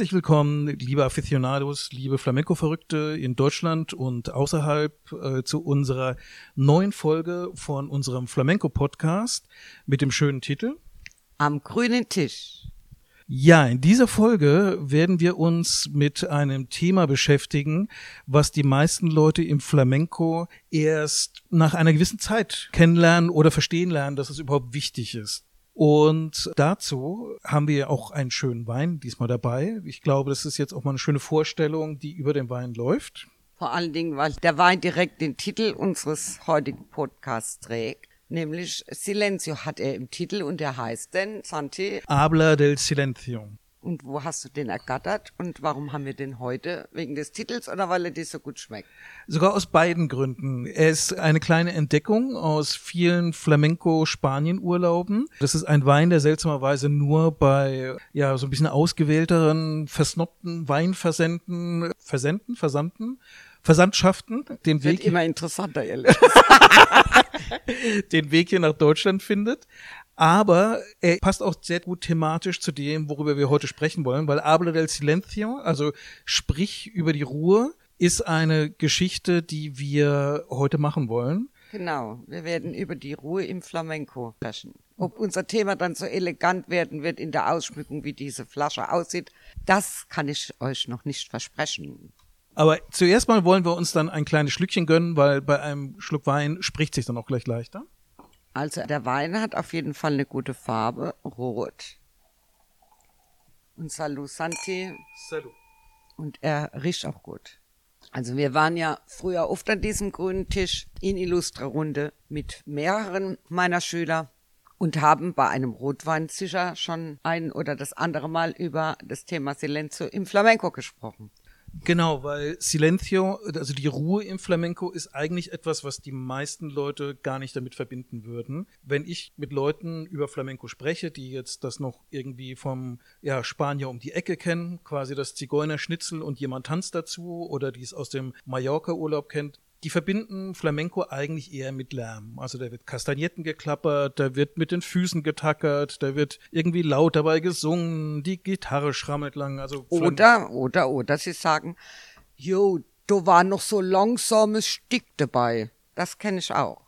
Herzlich willkommen, liebe Aficionados, liebe Flamenco-Verrückte in Deutschland und außerhalb äh, zu unserer neuen Folge von unserem Flamenco-Podcast mit dem schönen Titel Am grünen Tisch. Ja, in dieser Folge werden wir uns mit einem Thema beschäftigen, was die meisten Leute im Flamenco erst nach einer gewissen Zeit kennenlernen oder verstehen lernen, dass es überhaupt wichtig ist. Und dazu haben wir auch einen schönen Wein diesmal dabei. Ich glaube, das ist jetzt auch mal eine schöne Vorstellung, die über den Wein läuft. Vor allen Dingen, weil der Wein direkt den Titel unseres heutigen Podcasts trägt. Nämlich Silencio hat er im Titel und der heißt denn, Santi? Habla del Silencio. Und wo hast du den ergattert und warum haben wir den heute? Wegen des Titels oder weil er dir so gut schmeckt? Sogar aus beiden Gründen. Er ist eine kleine Entdeckung aus vielen Flamenco-Spanien-Urlauben. Das ist ein Wein, der seltsamerweise nur bei, ja, so ein bisschen ausgewählteren, versnobten Weinversenden, versenden, versandten, Versandschaften den Wird Weg immer interessanter, ehrlich. den Weg hier nach Deutschland findet. Aber er passt auch sehr gut thematisch zu dem, worüber wir heute sprechen wollen, weil Habla del Silencio, also sprich über die Ruhe, ist eine Geschichte, die wir heute machen wollen. Genau, wir werden über die Ruhe im Flamenco sprechen. Ob unser Thema dann so elegant werden wird in der Ausschmückung, wie diese Flasche aussieht, das kann ich euch noch nicht versprechen. Aber zuerst mal wollen wir uns dann ein kleines Schlückchen gönnen, weil bei einem Schluck Wein spricht sich dann auch gleich leichter. Also der Wein hat auf jeden Fall eine gute Farbe, rot. Und Salut Santi. Salut. Und er riecht auch gut. Also wir waren ja früher oft an diesem grünen Tisch in Illustre Runde mit mehreren meiner Schüler und haben bei einem Rotwein sicher schon ein oder das andere Mal über das Thema Silencio im Flamenco gesprochen. Genau, weil Silencio, also die Ruhe im Flamenco ist eigentlich etwas, was die meisten Leute gar nicht damit verbinden würden. Wenn ich mit Leuten über Flamenco spreche, die jetzt das noch irgendwie vom ja, Spanier um die Ecke kennen, quasi das Zigeunerschnitzel und jemand tanzt dazu oder die es aus dem Mallorca-Urlaub kennt, die verbinden Flamenco eigentlich eher mit Lärm. Also da wird Kastagnetten geklappert, da wird mit den Füßen getackert, da wird irgendwie laut dabei gesungen, die Gitarre schrammelt lang. Also oder, oder, oder sie sagen, jo, da war noch so langsames Stick dabei. Das kenne ich auch.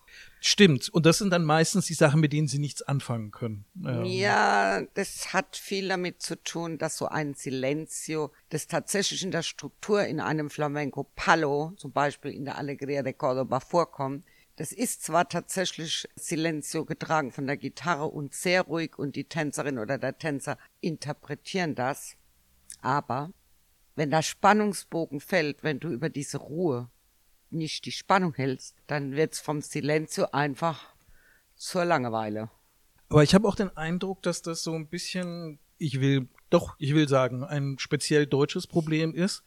Stimmt. Und das sind dann meistens die Sachen, mit denen sie nichts anfangen können. Ähm. Ja, das hat viel damit zu tun, dass so ein Silencio, das tatsächlich in der Struktur in einem Flamenco Palo, zum Beispiel in der Alegría de Córdoba vorkommt, das ist zwar tatsächlich Silencio getragen von der Gitarre und sehr ruhig und die Tänzerin oder der Tänzer interpretieren das, aber wenn der Spannungsbogen fällt, wenn du über diese Ruhe nicht die Spannung hältst, dann wird's vom Silencio einfach zur Langeweile. Aber ich habe auch den Eindruck, dass das so ein bisschen, ich will, doch, ich will sagen, ein speziell deutsches Problem ist,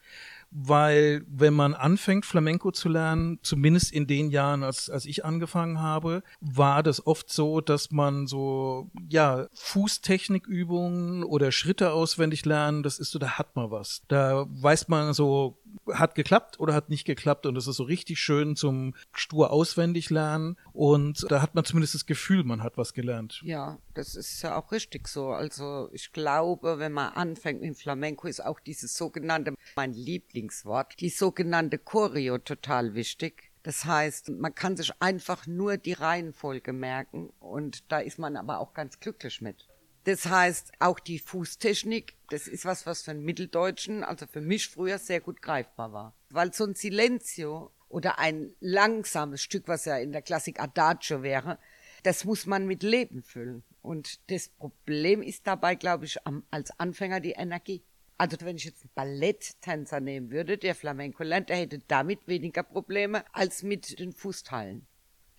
weil wenn man anfängt, Flamenco zu lernen, zumindest in den Jahren, als, als ich angefangen habe, war das oft so, dass man so, ja, Fußtechnikübungen oder Schritte auswendig lernen, das ist so, da hat man was. Da weiß man so, hat geklappt oder hat nicht geklappt und das ist so richtig schön zum stur auswendig lernen und da hat man zumindest das Gefühl, man hat was gelernt. Ja, das ist ja auch richtig so. Also ich glaube, wenn man anfängt mit Flamenco, ist auch dieses sogenannte, mein Lieblingswort, die sogenannte Choreo total wichtig. Das heißt, man kann sich einfach nur die Reihenfolge merken und da ist man aber auch ganz glücklich mit. Das heißt, auch die Fußtechnik, das ist was, was für einen Mitteldeutschen, also für mich früher sehr gut greifbar war. Weil so ein Silencio oder ein langsames Stück, was ja in der Klassik Adagio wäre, das muss man mit Leben füllen. Und das Problem ist dabei, glaube ich, als Anfänger die Energie. Also wenn ich jetzt einen Balletttänzer nehmen würde, der Flamenco lernt, der hätte damit weniger Probleme als mit den Fußteilen.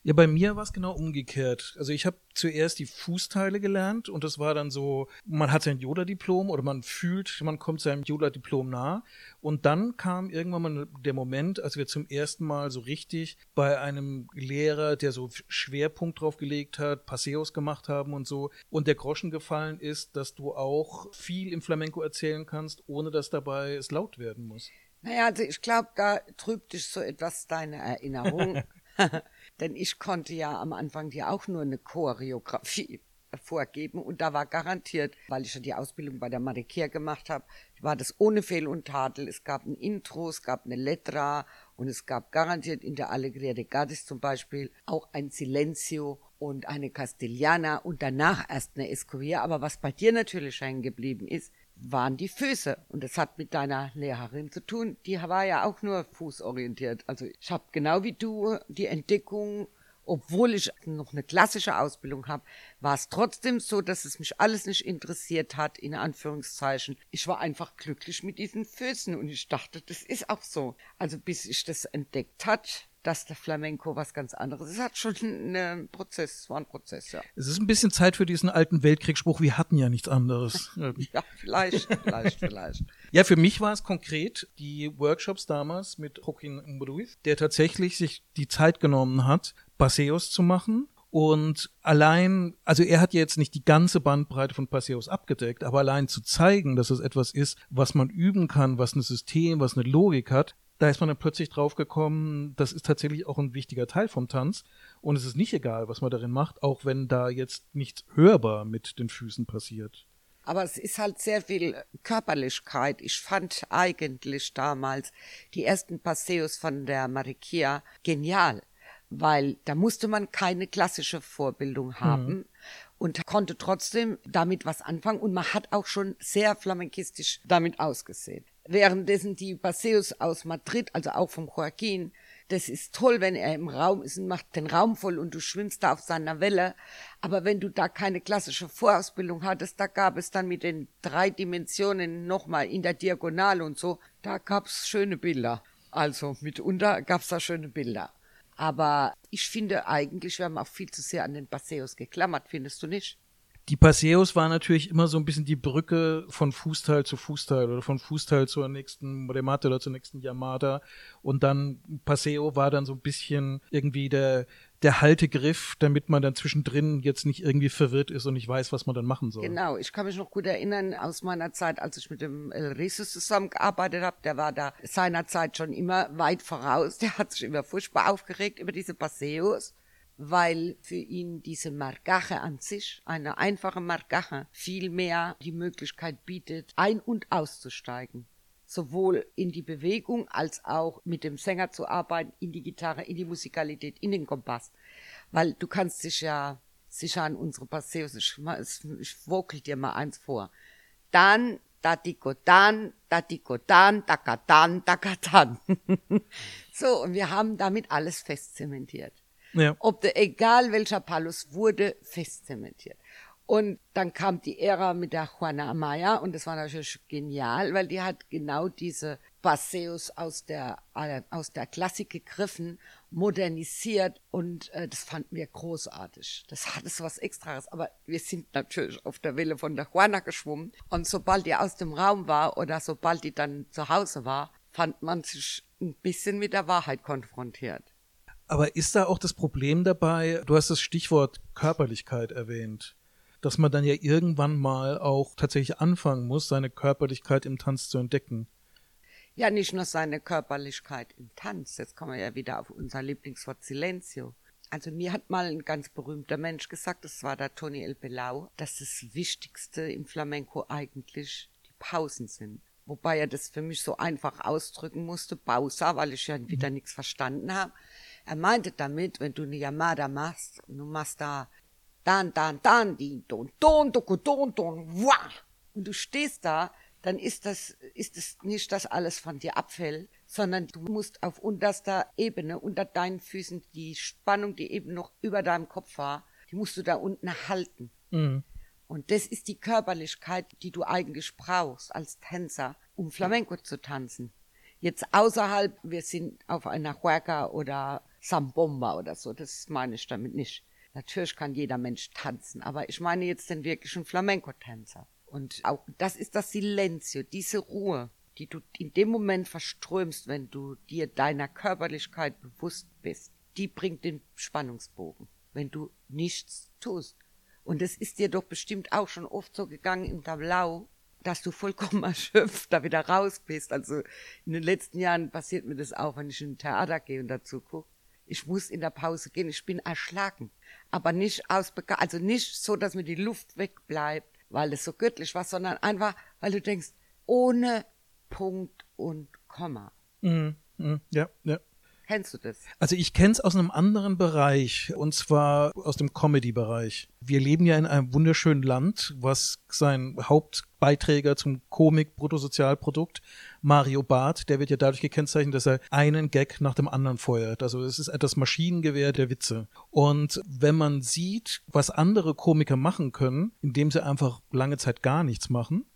Ja, bei mir war es genau umgekehrt. Also ich habe zuerst die Fußteile gelernt und das war dann so, man hat sein Yoda-Diplom oder man fühlt, man kommt seinem Yoda-Diplom nah. Und dann kam irgendwann mal der Moment, als wir zum ersten Mal so richtig bei einem Lehrer, der so Schwerpunkt drauf gelegt hat, Passeos gemacht haben und so, und der Groschen gefallen ist, dass du auch viel im Flamenco erzählen kannst, ohne dass dabei es laut werden muss. Naja, also ich glaube, da trübt dich so etwas deine Erinnerung. Denn ich konnte ja am Anfang ja auch nur eine Choreografie. vorgeben und da war garantiert, weil ich ja die Ausbildung bei der Marikia gemacht habe, war das ohne Fehl und Tadel. Es gab ein Intro, es gab eine Letra und es gab garantiert in der Allegria de Gadis zum Beispiel auch ein Silencio und eine Castellana und danach erst eine Escovia. Aber was bei dir natürlich hängen geblieben ist, waren die Füße. Und das hat mit deiner Lehrerin zu tun. Die war ja auch nur fußorientiert. Also ich habe genau wie du die Entdeckung obwohl ich noch eine klassische Ausbildung habe, war es trotzdem so, dass es mich alles nicht interessiert hat, in Anführungszeichen. Ich war einfach glücklich mit diesen Füßen und ich dachte, das ist auch so. Also bis ich das entdeckt hat, dass der Flamenco was ganz anderes ist. Es hat schon einen Prozess, es war ein Prozess, ja. Es ist ein bisschen Zeit für diesen alten Weltkriegsspruch, wir hatten ja nichts anderes. ja, vielleicht, vielleicht, vielleicht. Ja, für mich war es konkret die Workshops damals mit Joaquin Ruiz, der tatsächlich sich die Zeit genommen hat, Paseos zu machen und allein, also er hat jetzt nicht die ganze Bandbreite von Paseos abgedeckt, aber allein zu zeigen, dass es etwas ist, was man üben kann, was ein System, was eine Logik hat, da ist man dann plötzlich draufgekommen, das ist tatsächlich auch ein wichtiger Teil vom Tanz. Und es ist nicht egal, was man darin macht, auch wenn da jetzt nichts hörbar mit den Füßen passiert. Aber es ist halt sehr viel Körperlichkeit. Ich fand eigentlich damals die ersten Passeos von der Marikia genial, weil da musste man keine klassische Vorbildung mhm. haben. Mhm und konnte trotzdem damit was anfangen und man hat auch schon sehr flamenkistisch damit ausgesehen. Währenddessen die Paseos aus Madrid, also auch vom Joaquin, das ist toll, wenn er im Raum ist und macht den Raum voll und du schwimmst da auf seiner Welle. Aber wenn du da keine klassische Vorausbildung hattest, da gab es dann mit den drei Dimensionen nochmal in der Diagonale und so, da gab's schöne Bilder. Also mitunter gab's da schöne Bilder. Aber ich finde eigentlich, wir haben auch viel zu sehr an den Paseos geklammert, findest du nicht? Die Paseos war natürlich immer so ein bisschen die Brücke von Fußteil zu Fußteil oder von Fußteil zur nächsten Remate oder zur nächsten Yamada. Und dann Paseo war dann so ein bisschen irgendwie der, der Haltegriff, damit man dann zwischendrin jetzt nicht irgendwie verwirrt ist und nicht weiß, was man dann machen soll. Genau, ich kann mich noch gut erinnern aus meiner Zeit, als ich mit dem El Risus zusammengearbeitet habe, der war da seinerzeit schon immer weit voraus, der hat sich immer furchtbar aufgeregt über diese Paseos weil für ihn diese Margache an sich, eine einfache Margache, vielmehr die Möglichkeit bietet, ein- und auszusteigen. Sowohl in die Bewegung als auch mit dem Sänger zu arbeiten, in die Gitarre, in die Musikalität, in den Kompass. Weil du kannst dich ja sicher an unsere Passeos, ich, ich wokel dir mal eins vor. Dann, datiko dann, dakatan, dakatan. so, und wir haben damit alles festzementiert. Ja. Ob der, egal welcher Palus wurde festzementiert. Und dann kam die Ära mit der Juana Amaya und das war natürlich genial, weil die hat genau diese Passeos aus der, aus der Klassik gegriffen, modernisiert und äh, das fanden wir großartig. Das hatte so was Extras, aber wir sind natürlich auf der Welle von der Juana geschwommen und sobald die aus dem Raum war oder sobald die dann zu Hause war, fand man sich ein bisschen mit der Wahrheit konfrontiert. Aber ist da auch das Problem dabei, du hast das Stichwort Körperlichkeit erwähnt, dass man dann ja irgendwann mal auch tatsächlich anfangen muss, seine Körperlichkeit im Tanz zu entdecken? Ja, nicht nur seine Körperlichkeit im Tanz. Jetzt kommen wir ja wieder auf unser Lieblingswort Silencio. Also mir hat mal ein ganz berühmter Mensch gesagt, das war der Tony El Belau, dass das Wichtigste im Flamenco eigentlich die Pausen sind. Wobei er das für mich so einfach ausdrücken musste, Pausa, weil ich ja wieder nichts verstanden habe. Er meinte damit, wenn du eine Yamada machst und du machst da dan, dan, dan, di, don, don, doko, don, don, wah, und du stehst da, dann ist das, ist es nicht, dass alles von dir abfällt, sondern du musst auf unterster Ebene, unter deinen Füßen, die Spannung, die eben noch über deinem Kopf war, die musst du da unten halten. Mhm. Und das ist die Körperlichkeit, die du eigentlich brauchst als Tänzer, um Flamenco zu tanzen. Jetzt außerhalb, wir sind auf einer Huerca oder Sambomba oder so, das meine ich damit nicht. Natürlich kann jeder Mensch tanzen, aber ich meine jetzt den wirklichen Flamenco-Tänzer. Und auch das ist das Silencio, diese Ruhe, die du in dem Moment verströmst, wenn du dir deiner Körperlichkeit bewusst bist. Die bringt den Spannungsbogen, wenn du nichts tust. Und es ist dir doch bestimmt auch schon oft so gegangen im Tablau, dass du vollkommen erschöpft da wieder raus bist. Also in den letzten Jahren passiert mir das auch, wenn ich in ein Theater gehe und dazu gucke Ich muss in der Pause gehen, ich bin erschlagen. Aber nicht aus, also nicht so, dass mir die Luft wegbleibt, weil es so göttlich war, sondern einfach, weil du denkst, ohne Punkt und Komma. Mhm. Mhm. Ja, ja. Kennst du das? Also ich kenne es aus einem anderen Bereich, und zwar aus dem Comedy-Bereich. Wir leben ja in einem wunderschönen Land, was sein Hauptbeiträger zum Komik-Bruttosozialprodukt, Mario Barth, der wird ja dadurch gekennzeichnet, dass er einen Gag nach dem anderen feuert. Also es ist etwas Maschinengewehr der Witze. Und wenn man sieht, was andere Komiker machen können, indem sie einfach lange Zeit gar nichts machen,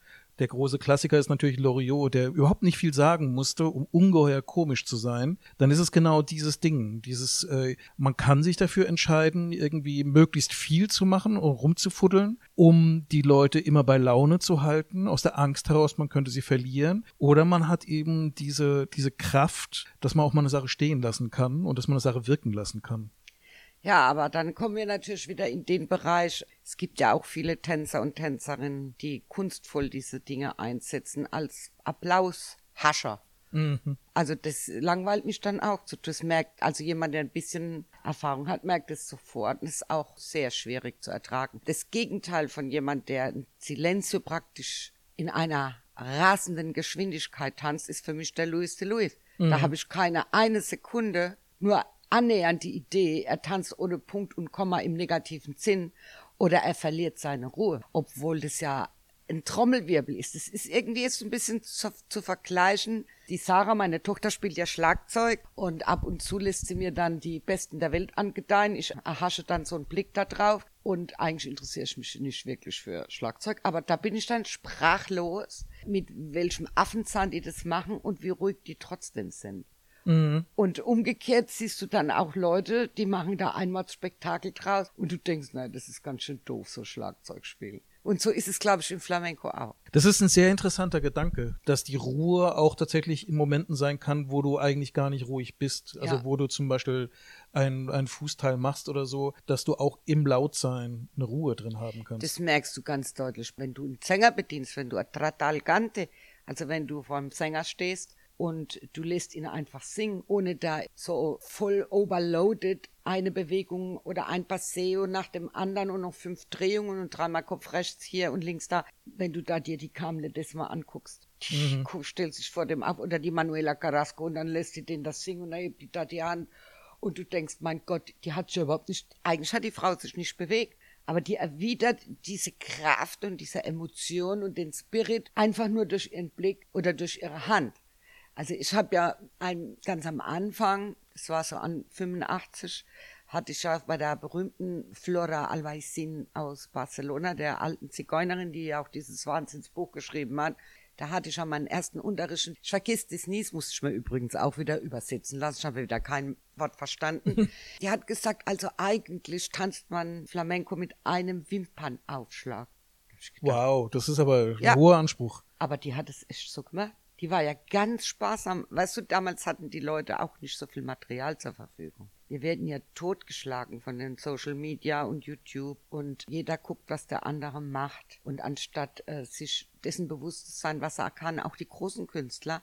der große Klassiker ist natürlich Loriot, der überhaupt nicht viel sagen musste, um ungeheuer komisch zu sein. Dann ist es genau dieses Ding, dieses, äh, man kann sich dafür entscheiden, irgendwie möglichst viel zu machen und rumzufuddeln, um die Leute immer bei Laune zu halten, aus der Angst heraus, man könnte sie verlieren. Oder man hat eben diese, diese Kraft, dass man auch mal eine Sache stehen lassen kann und dass man eine Sache wirken lassen kann. Ja, aber dann kommen wir natürlich wieder in den Bereich. Es gibt ja auch viele Tänzer und Tänzerinnen, die kunstvoll diese Dinge einsetzen als Applaushascher. Mhm. Also das langweilt mich dann auch. Das merkt, also jemand, der ein bisschen Erfahrung hat, merkt es sofort. Das ist auch sehr schwierig zu ertragen. Das Gegenteil von jemand, der ein Silenzio praktisch in einer rasenden Geschwindigkeit tanzt, ist für mich der Louis de Louis. Mhm. Da habe ich keine eine Sekunde nur annähernd die Idee, er tanzt ohne Punkt und Komma im negativen Sinn oder er verliert seine Ruhe, obwohl das ja ein Trommelwirbel ist. Das ist irgendwie jetzt ein bisschen zu, zu, vergleichen. Die Sarah, meine Tochter, spielt ja Schlagzeug und ab und zu lässt sie mir dann die Besten der Welt angedeihen. Ich erhasche dann so einen Blick da drauf und eigentlich interessiere ich mich nicht wirklich für Schlagzeug, aber da bin ich dann sprachlos, mit welchem Affenzahn die das machen und wie ruhig die trotzdem sind. Mhm. Und umgekehrt siehst du dann auch Leute, die machen da einmal Spektakel draus und du denkst, nein, das ist ganz schön doof, so Schlagzeugspiel. Und so ist es, glaube ich, im Flamenco auch. Das ist ein sehr interessanter Gedanke, dass die Ruhe auch tatsächlich in Momenten sein kann, wo du eigentlich gar nicht ruhig bist. Also ja. wo du zum Beispiel ein, ein Fußteil machst oder so, dass du auch im Lautsein eine Ruhe drin haben kannst. Das merkst du ganz deutlich, wenn du einen Sänger bedienst, wenn du ein Tratalgante, also wenn du vor einem Sänger stehst und du lässt ihn einfach singen, ohne da so voll overloaded eine Bewegung oder ein Passeo nach dem anderen und noch fünf Drehungen und dreimal Kopf rechts hier und links da. Wenn du da dir die Kamle das mal anguckst, mhm. stellst dich vor dem ab oder die Manuela Carrasco und dann lässt sie den das singen und dann hebt die da die Hand und du denkst, mein Gott, die hat sich überhaupt nicht, eigentlich hat die Frau sich nicht bewegt aber die erwidert diese Kraft und diese Emotion und den Spirit einfach nur durch ihren Blick oder durch ihre Hand. Also ich habe ja ein, ganz am Anfang, das war so an 85, hatte ich ja bei der berühmten Flora Albaicin aus Barcelona, der alten Zigeunerin, die ja auch dieses Wahnsinnsbuch geschrieben hat, da hatte ich schon meinen ersten Unterricht. Ich vergiss das nie, das musste ich mir übrigens auch wieder übersetzen lassen. Ich habe wieder kein Wort verstanden. die hat gesagt, also eigentlich tanzt man Flamenco mit einem Wimpernaufschlag. Wow, das ist aber ein ja, hoher Anspruch. Aber die hat es echt so gemacht die war ja ganz sparsam. Weißt du, damals hatten die Leute auch nicht so viel Material zur Verfügung. Wir werden ja totgeschlagen von den Social Media und YouTube und jeder guckt, was der andere macht. Und anstatt äh, sich dessen bewusst zu sein, was er kann, auch die großen Künstler,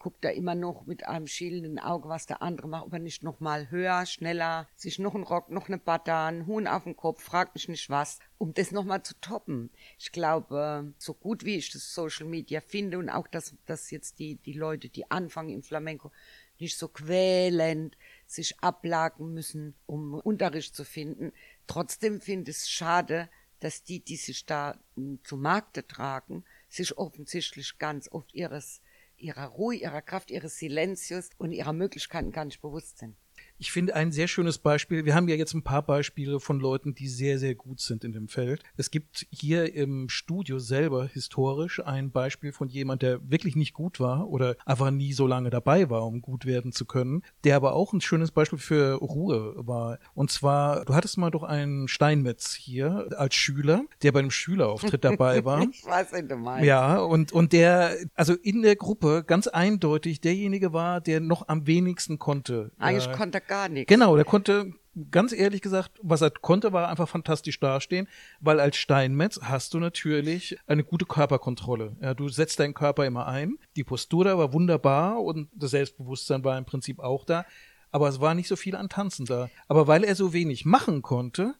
guckt er immer noch mit einem schielenden Auge, was der andere macht, ob er nicht noch mal höher, schneller, sich noch einen Rock, noch eine Butter, einen Huhn auf den Kopf, fragt mich nicht was, um das noch mal zu toppen. Ich glaube, so gut wie ich das Social Media finde und auch, dass, dass jetzt die, die Leute, die anfangen im Flamenco, nicht so quälend sich ablagen müssen, um Unterricht zu finden. Trotzdem finde ich es schade, dass die, die sich da zu Markte tragen, sich offensichtlich ganz oft ihres ihrer Ruhe, ihrer Kraft, ihres Silenzius und ihrer Möglichkeiten gar nicht bewusst sind. Ich finde ein sehr schönes Beispiel. Wir haben ja jetzt ein paar Beispiele von Leuten, die sehr, sehr gut sind in dem Feld. Es gibt hier im Studio selber historisch ein Beispiel von jemand, der wirklich nicht gut war oder einfach nie so lange dabei war, um gut werden zu können, der aber auch ein schönes Beispiel für Ruhe war. Und zwar, du hattest mal doch einen Steinmetz hier als Schüler, der bei einem Schülerauftritt dabei war. ich weiß, was du meinst. Ja, und, und der, also in der Gruppe ganz eindeutig derjenige war, der noch am wenigsten konnte. Eigentlich äh, konnte gar nichts. Genau, der konnte, ganz ehrlich gesagt, was er konnte, war einfach fantastisch dastehen, weil als Steinmetz hast du natürlich eine gute Körperkontrolle. Ja, du setzt deinen Körper immer ein, die Postur da war wunderbar und das Selbstbewusstsein war im Prinzip auch da. aber es war nicht so viel an Tanzen da. Aber weil er so wenig machen konnte,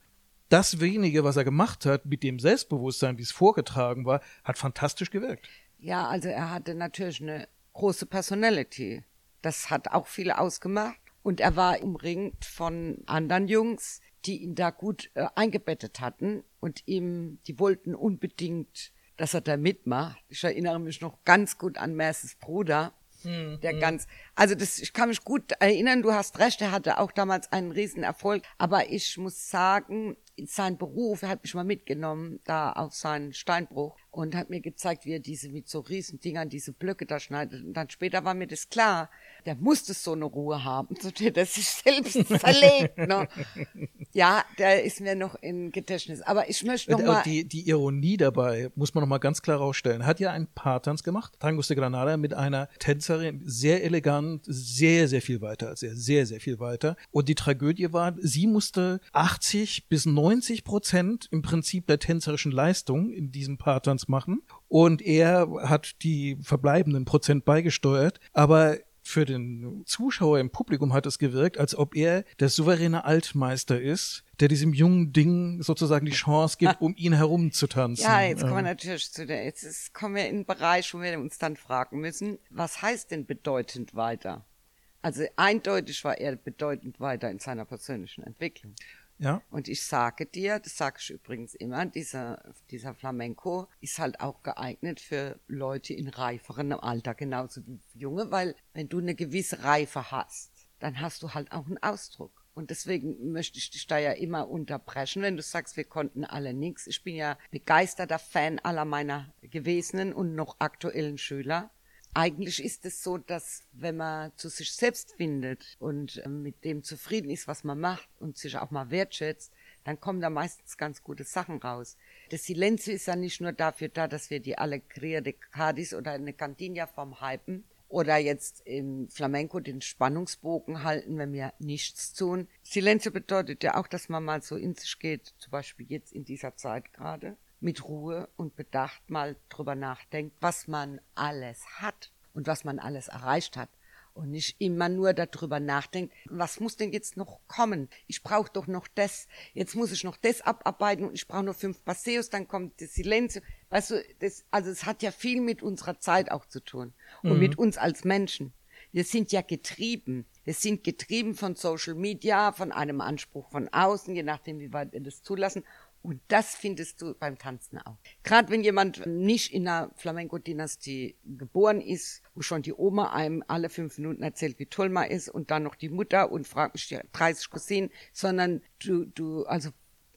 das wenige, was er gemacht hat, mit dem Selbstbewusstsein, wie es vorgetragen war, hat fantastisch gewirkt. Ja, also er hatte natürlich eine große Personality. Das hat auch viel ausgemacht. Und er war umringt von anderen Jungs, die ihn da gut äh, eingebettet hatten und ihm, die wollten unbedingt, dass er da mitmacht. Ich erinnere mich noch ganz gut an Merces Bruder, hm, der hm. ganz, also das, ich kann mich gut erinnern, du hast recht, er hatte auch damals einen riesen Erfolg, aber ich muss sagen, sein Beruf, er hat mich mal mitgenommen, da auf seinen Steinbruch und hat mir gezeigt, wie er diese mit so riesen Dingern diese Blöcke da schneidet. Und dann später war mir das klar, der musste so eine Ruhe haben, so der das sich selbst zerlegt. Ne? Ja, der ist mir noch in Gedächtnis. Aber ich möchte noch mal die, die Ironie dabei muss man noch mal ganz klar rausstellen. Hat ja einen Paartanz gemacht, Tangos de Granada mit einer Tänzerin, sehr elegant, sehr sehr viel weiter als er, sehr sehr viel weiter. Und die Tragödie war, sie musste 80 bis 90 Prozent im Prinzip der tänzerischen Leistung in diesem Paartanz machen und er hat die verbleibenden Prozent beigesteuert, aber für den Zuschauer im Publikum hat es gewirkt, als ob er der souveräne Altmeister ist, der diesem jungen Ding sozusagen die Chance gibt, um ihn herum zu tanzen. Ja, jetzt kommen wir natürlich zu der, jetzt kommen wir in einen Bereich, wo wir uns dann fragen müssen, was heißt denn bedeutend weiter? Also eindeutig war er bedeutend weiter in seiner persönlichen Entwicklung. Ja. Und ich sage dir, das sage ich übrigens immer, dieser, dieser Flamenco ist halt auch geeignet für Leute in reiferem Alter, genauso wie Junge, weil wenn du eine gewisse Reife hast, dann hast du halt auch einen Ausdruck. Und deswegen möchte ich dich da ja immer unterbrechen, wenn du sagst, wir konnten alle nichts. Ich bin ja begeisterter Fan aller meiner gewesenen und noch aktuellen Schüler eigentlich ist es so, dass wenn man zu sich selbst findet und äh, mit dem zufrieden ist, was man macht und sich auch mal wertschätzt, dann kommen da meistens ganz gute Sachen raus. Das Silenzio ist ja nicht nur dafür da, dass wir die Alegria de Cadiz oder eine Cantina vom hypen oder jetzt im Flamenco den Spannungsbogen halten, wenn wir nichts tun. Silenzio bedeutet ja auch, dass man mal so in sich geht, zum Beispiel jetzt in dieser Zeit gerade mit Ruhe und Bedacht mal drüber nachdenkt, was man alles hat und was man alles erreicht hat. Und nicht immer nur darüber nachdenkt, was muss denn jetzt noch kommen? Ich brauche doch noch das. Jetzt muss ich noch das abarbeiten und ich brauche noch fünf Passeos, dann kommt das Silencio. Weißt du, das, also es hat ja viel mit unserer Zeit auch zu tun und mhm. mit uns als Menschen. Wir sind ja getrieben. Wir sind getrieben von Social Media, von einem Anspruch von außen, je nachdem, wie weit wir das zulassen. Und das findest du beim Tanzen auch. Gerade wenn jemand nicht in einer Flamenco-Dynastie geboren ist, wo schon die Oma einem alle fünf Minuten erzählt, wie toll man ist und dann noch die Mutter und fragt mich die 30 Cousinen, sondern du, du, also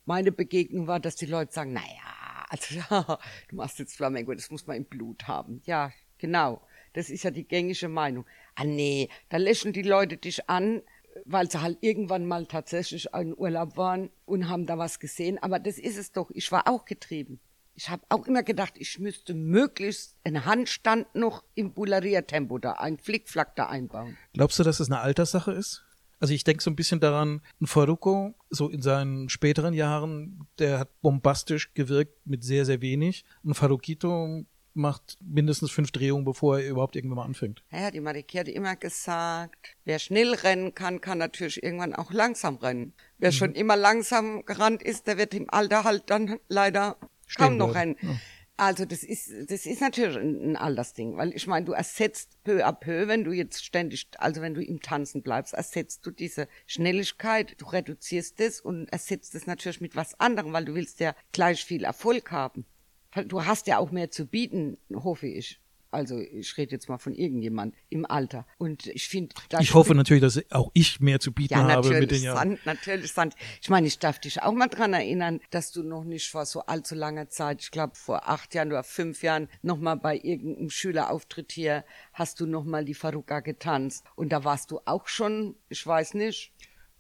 meine Begegnung war, dass die Leute sagen, naja, also ja, du machst jetzt Flamenco, das muss man im Blut haben. Ja, genau. Das ist ja die gängige Meinung. Ah nee, da lächeln die Leute dich an, weil sie halt irgendwann mal tatsächlich einen Urlaub waren und haben da was gesehen. Aber das ist es doch. Ich war auch getrieben. Ich habe auch immer gedacht, ich müsste möglichst einen Handstand noch im Bullaria-Tempo da, ein Flickflack da einbauen. Glaubst du, dass es eine Alterssache ist? Also ich denke so ein bisschen daran, ein Faruko, so in seinen späteren Jahren, der hat bombastisch gewirkt mit sehr, sehr wenig. Ein Farukito macht mindestens fünf Drehungen, bevor er überhaupt irgendwann mal anfängt. Ja, die Mariki hat immer gesagt, wer schnell rennen kann, kann natürlich irgendwann auch langsam rennen. Wer mhm. schon immer langsam gerannt ist, der wird im Alter halt dann leider Stehen kaum noch rennen. Ja. Also das ist, das ist natürlich ein, Altersding, weil ich meine, du ersetzt peu à peu, wenn du jetzt ständig, also wenn du im Tanzen bleibst, ersetzt du diese Schnelligkeit, du reduzierst es und ersetzt es natürlich mit was anderem, weil du willst ja gleich viel Erfolg haben du hast ja auch mehr zu bieten, hoffe ich. Also ich rede jetzt mal von irgendjemand im Alter. Und ich finde, ich hoffe natürlich, dass auch ich mehr zu bieten ja, habe mit den Jahren. Sand, natürlich, Sand. Ich meine, ich darf dich auch mal dran erinnern, dass du noch nicht vor so allzu langer Zeit, ich glaube vor acht Jahren oder fünf Jahren, noch mal bei irgendeinem Schülerauftritt hier hast du noch mal die Faruka getanzt. Und da warst du auch schon, ich weiß nicht.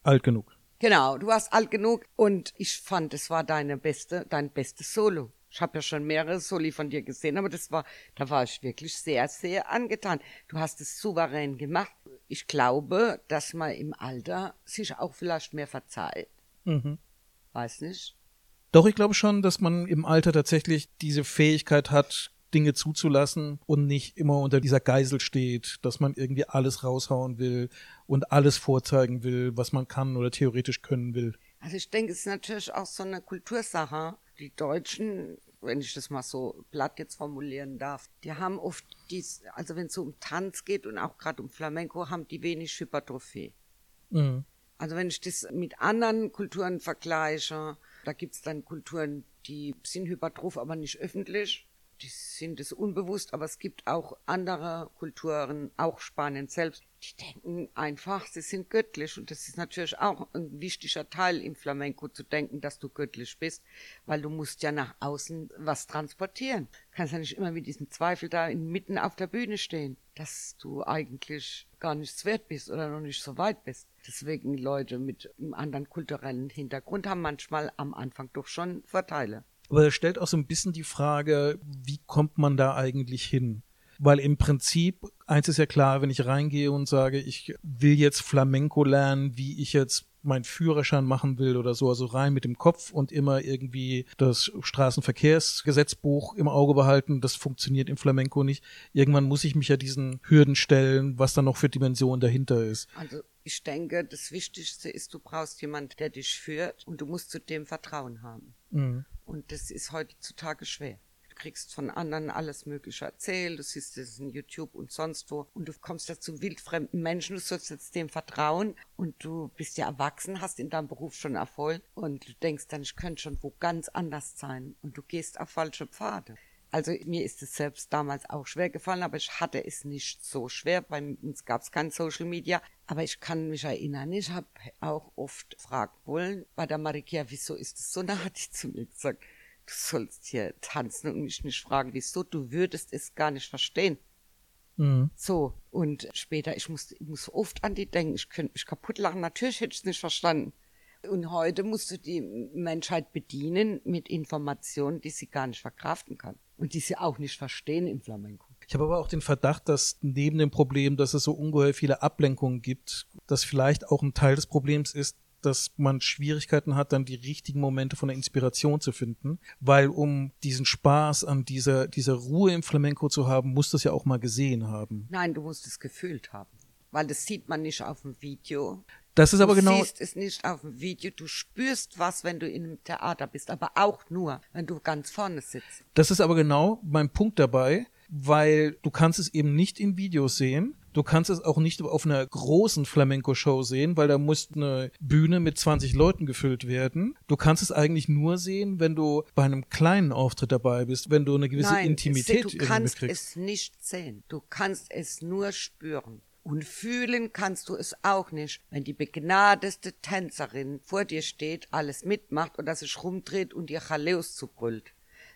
Alt genug. Genau, du warst alt genug und ich fand, es war deine beste, dein bestes Solo. Ich habe ja schon mehrere Soli von dir gesehen, aber das war, da war ich wirklich sehr, sehr angetan. Du hast es souverän gemacht. Ich glaube, dass man im Alter sich auch vielleicht mehr verzeiht. Mhm. Weiß nicht. Doch, ich glaube schon, dass man im Alter tatsächlich diese Fähigkeit hat, Dinge zuzulassen und nicht immer unter dieser Geisel steht, dass man irgendwie alles raushauen will und alles vorzeigen will, was man kann oder theoretisch können will. Also ich denke, es ist natürlich auch so eine Kultursache. Die Deutschen, wenn ich das mal so platt jetzt formulieren darf, die haben oft dies, also wenn es so um Tanz geht und auch gerade um Flamenco, haben die wenig Hypertrophie. Mhm. Also wenn ich das mit anderen Kulturen vergleiche, da gibt es dann Kulturen, die sind hypertroph, aber nicht öffentlich die sind es unbewusst, aber es gibt auch andere Kulturen, auch Spanien selbst, die denken einfach, sie sind göttlich. Und das ist natürlich auch ein wichtiger Teil im Flamenco zu denken, dass du göttlich bist, weil du musst ja nach außen was transportieren. Du kannst ja nicht immer mit diesem Zweifel da inmitten auf der Bühne stehen, dass du eigentlich gar nichts wert bist oder noch nicht so weit bist. Deswegen Leute mit einem anderen kulturellen Hintergrund haben manchmal am Anfang doch schon Vorteile. Aber er stellt auch so ein bisschen die Frage, wie kommt man da eigentlich hin? Weil im Prinzip, eins ist ja klar, wenn ich reingehe und sage, ich will jetzt Flamenco lernen, wie ich jetzt meinen Führerschein machen will oder so, also rein mit dem Kopf und immer irgendwie das Straßenverkehrsgesetzbuch im Auge behalten, das funktioniert im Flamenco nicht. Irgendwann muss ich mich ja diesen Hürden stellen, was da noch für Dimension dahinter ist. Also ich denke, das Wichtigste ist, du brauchst jemand, der dich führt und du musst zu dem Vertrauen haben. Mhm. Und das ist heutzutage schwer. Kriegst von anderen alles Mögliche erzählt, du siehst es in YouTube und sonst wo und du kommst da zu wildfremden Menschen, du sollst jetzt dem vertrauen und du bist ja erwachsen, hast in deinem Beruf schon Erfolg und du denkst dann, ich könnte schon wo ganz anders sein und du gehst auf falsche Pfade. Also mir ist es selbst damals auch schwer gefallen, aber ich hatte es nicht so schwer. Bei uns gab es kein Social Media. Aber ich kann mich erinnern, ich habe auch oft fragen wollen bei der Marikia, wieso ist es so? Da hat die zu mir gesagt, sollst hier tanzen und mich nicht fragen, wieso, du würdest es gar nicht verstehen. Mhm. So, und später, ich muss, ich muss oft an die denken, ich könnte mich kaputt lachen, natürlich hätte ich es nicht verstanden. Und heute musst du die Menschheit bedienen mit Informationen, die sie gar nicht verkraften kann und die sie auch nicht verstehen im Flamenco. Ich habe aber auch den Verdacht, dass neben dem Problem, dass es so ungeheuer viele Ablenkungen gibt, dass vielleicht auch ein Teil des Problems ist, dass man Schwierigkeiten hat, dann die richtigen Momente von der Inspiration zu finden, weil um diesen Spaß an dieser, dieser Ruhe im Flamenco zu haben, musst du es ja auch mal gesehen haben. Nein, du musst es gefühlt haben, weil das sieht man nicht auf dem Video. Das ist aber genau. Du siehst es nicht auf dem Video. Du spürst was, wenn du in einem Theater bist, aber auch nur, wenn du ganz vorne sitzt. Das ist aber genau mein Punkt dabei, weil du kannst es eben nicht in Videos sehen. Du kannst es auch nicht auf einer großen Flamenco-Show sehen, weil da muss eine Bühne mit 20 Leuten gefüllt werden. Du kannst es eigentlich nur sehen, wenn du bei einem kleinen Auftritt dabei bist, wenn du eine gewisse Nein, Intimität du kannst es nicht sehen. Du kannst es nur spüren. Und fühlen kannst du es auch nicht, wenn die begnadeste Tänzerin vor dir steht, alles mitmacht oder sich rumdreht und dir Chaleos zubrüllt.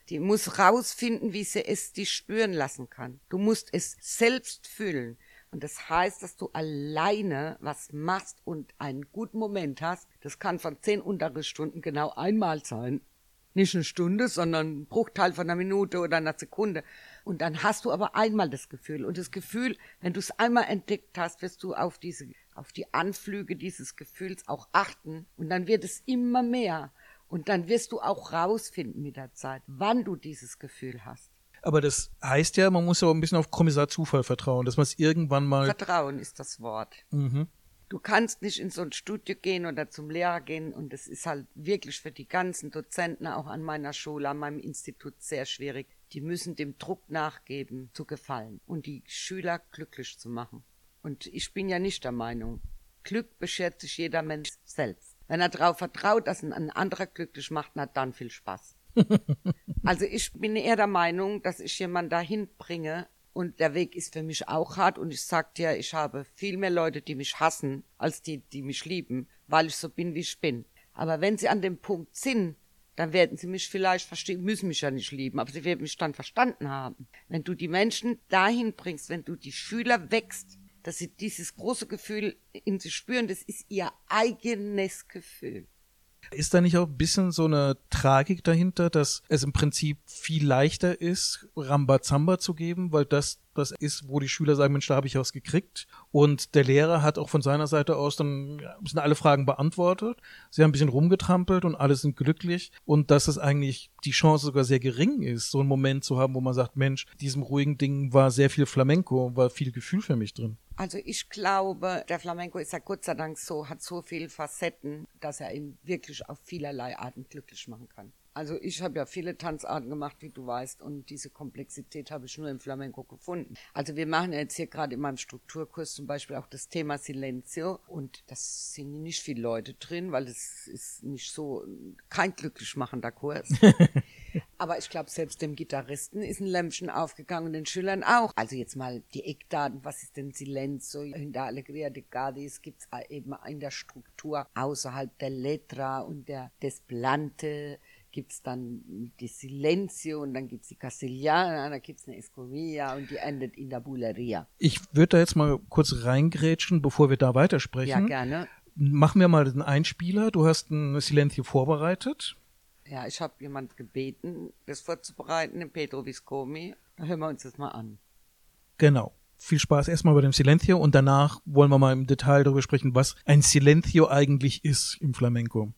Die muss rausfinden, wie sie es dich spüren lassen kann. Du musst es selbst fühlen. Und das heißt, dass du alleine was machst und einen guten Moment hast. Das kann von zehn Unterrichtsstunden genau einmal sein. Nicht eine Stunde, sondern ein Bruchteil von einer Minute oder einer Sekunde. Und dann hast du aber einmal das Gefühl. Und das Gefühl, wenn du es einmal entdeckt hast, wirst du auf diese, auf die Anflüge dieses Gefühls auch achten. Und dann wird es immer mehr. Und dann wirst du auch rausfinden mit der Zeit, wann du dieses Gefühl hast. Aber das heißt ja, man muss aber ein bisschen auf Kommissar Zufall vertrauen, dass man es irgendwann mal. Vertrauen ist das Wort. Mhm. Du kannst nicht in so ein Studio gehen oder zum Lehrer gehen und das ist halt wirklich für die ganzen Dozenten auch an meiner Schule, an meinem Institut sehr schwierig die müssen dem Druck nachgeben, zu gefallen und die Schüler glücklich zu machen. Und ich bin ja nicht der Meinung, Glück beschert sich jeder Mensch selbst. Wenn er darauf vertraut, dass ihn ein anderer glücklich macht, na dann viel Spaß. Also ich bin eher der Meinung, dass ich jemanden dahin bringe und der Weg ist für mich auch hart und ich sag dir, ich habe viel mehr Leute, die mich hassen, als die, die mich lieben, weil ich so bin, wie ich bin. Aber wenn sie an dem Punkt sind, dann werden sie mich vielleicht verstehen, müssen mich ja nicht lieben, aber sie werden mich dann verstanden haben. Wenn du die Menschen dahin bringst, wenn du die Schüler wächst, dass sie dieses große Gefühl in sich spüren, das ist ihr eigenes Gefühl. Ist da nicht auch ein bisschen so eine Tragik dahinter, dass es im Prinzip viel leichter ist, Rambazamba zu geben, weil das Das ist, wo die Schüler sagen, Mensch, da habe ich was gekriegt. Und der Lehrer hat auch von seiner Seite aus dann sind alle Fragen beantwortet. Sie haben ein bisschen rumgetrampelt und alle sind glücklich. Und dass es eigentlich die Chance sogar sehr gering ist, so einen Moment zu haben, wo man sagt, Mensch, diesem ruhigen Ding war sehr viel Flamenco, war viel Gefühl für mich drin. Also ich glaube, der Flamenco ist ja Gott sei Dank so, hat so viele Facetten, dass er ihn wirklich auf vielerlei Arten glücklich machen kann. Also ich habe ja viele Tanzarten gemacht, wie du weißt, und diese Komplexität habe ich nur im Flamenco gefunden. Also wir machen jetzt hier gerade in meinem Strukturkurs zum Beispiel auch das Thema Silencio und das sind nicht viele Leute drin, weil es ist nicht so kein glücklich machender Kurs. Aber ich glaube, selbst dem Gitarristen ist ein Lämpchen aufgegangen und den Schülern auch. Also jetzt mal die Eckdaten, was ist denn Silenzo? In der Allegria de Gadis gibt es eben in der Struktur außerhalb der Letra und der Desplante gibt es dann die Silencio und dann gibt es die Castellana, dann gibt es eine Escomilla und die endet in der Bulleria. Ich würde da jetzt mal kurz reingrätschen, bevor wir da weitersprechen. Ja, gerne. Machen wir mal den Einspieler. Du hast ein Silencio vorbereitet. Ja, ich habe jemand gebeten, das vorzubereiten, den Pedro Viscomi. Da hören wir uns das mal an. Genau. Viel Spaß erstmal bei dem Silencio und danach wollen wir mal im Detail darüber sprechen, was ein Silencio eigentlich ist im Flamenco.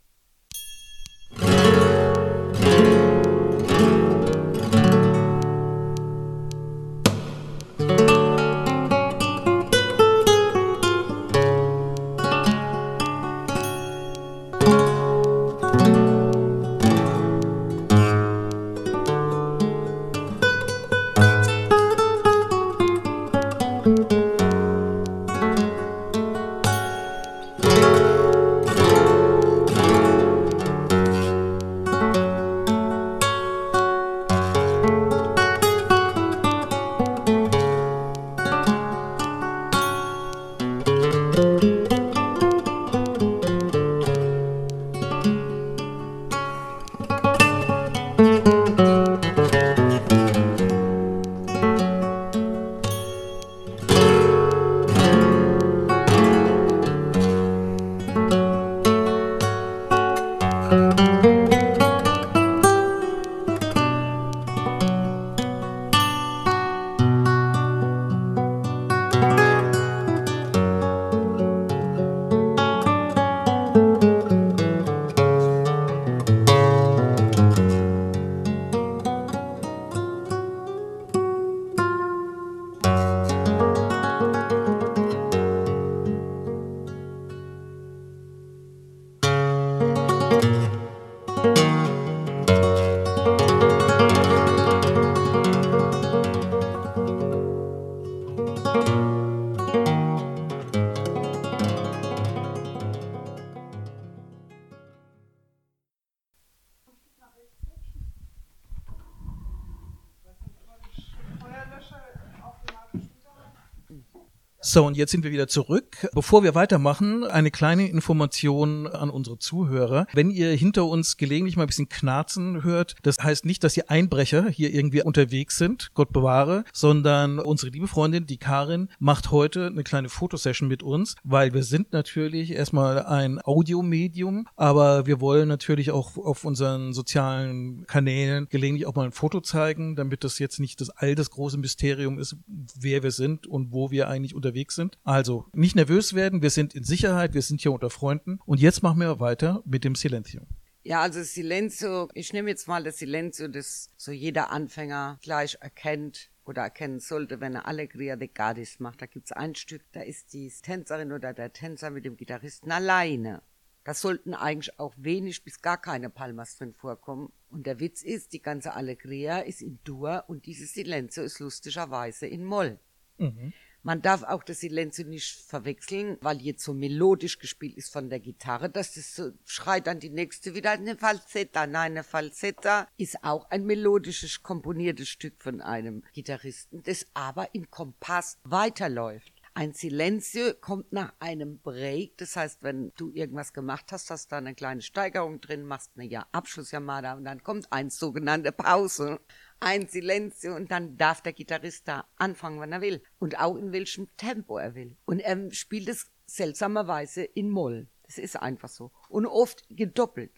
So, und jetzt sind wir wieder zurück. Bevor wir weitermachen, eine kleine Information an unsere Zuhörer. Wenn ihr hinter uns gelegentlich mal ein bisschen knarzen hört, das heißt nicht, dass die Einbrecher hier irgendwie unterwegs sind, Gott bewahre, sondern unsere liebe Freundin, die Karin, macht heute eine kleine Fotosession mit uns, weil wir sind natürlich erstmal ein Audiomedium, aber wir wollen natürlich auch auf unseren sozialen Kanälen gelegentlich auch mal ein Foto zeigen, damit das jetzt nicht das all das große Mysterium ist, wer wir sind und wo wir eigentlich unterwegs unterwegs sind. Also nicht nervös werden, wir sind in Sicherheit, wir sind hier unter Freunden. Und jetzt machen wir weiter mit dem Silencio. Ja, also Silencio, ich nehme jetzt mal das Silencio, das so jeder Anfänger gleich erkennt oder erkennen sollte, wenn er Allegria de Gadis macht. Da gibt's ein Stück, da ist die Tänzerin oder der Tänzer mit dem Gitarristen alleine. Da sollten eigentlich auch wenig bis gar keine Palmas drin vorkommen. Und der Witz ist, die ganze Allegria ist in Dur und dieses Silencio ist lustigerweise in Moll. Mhm. Man darf auch das Silencio nicht verwechseln, weil jetzt so melodisch gespielt ist von der Gitarre, dass das so schreit dann die nächste wieder eine Falsetta. Nein, eine Falsetta ist auch ein melodisches komponiertes Stück von einem Gitarristen, das aber im Kompass weiterläuft. Ein Silencio kommt nach einem Break, das heißt, wenn du irgendwas gemacht hast, hast da eine kleine Steigerung drin, machst eine ja Abschlussjamada und dann kommt eine sogenannte Pause ein Silencio und dann darf der Gitarrist da anfangen, wann er will und auch in welchem Tempo er will. Und er spielt es seltsamerweise in Moll. Das ist einfach so. Und oft gedoppelt.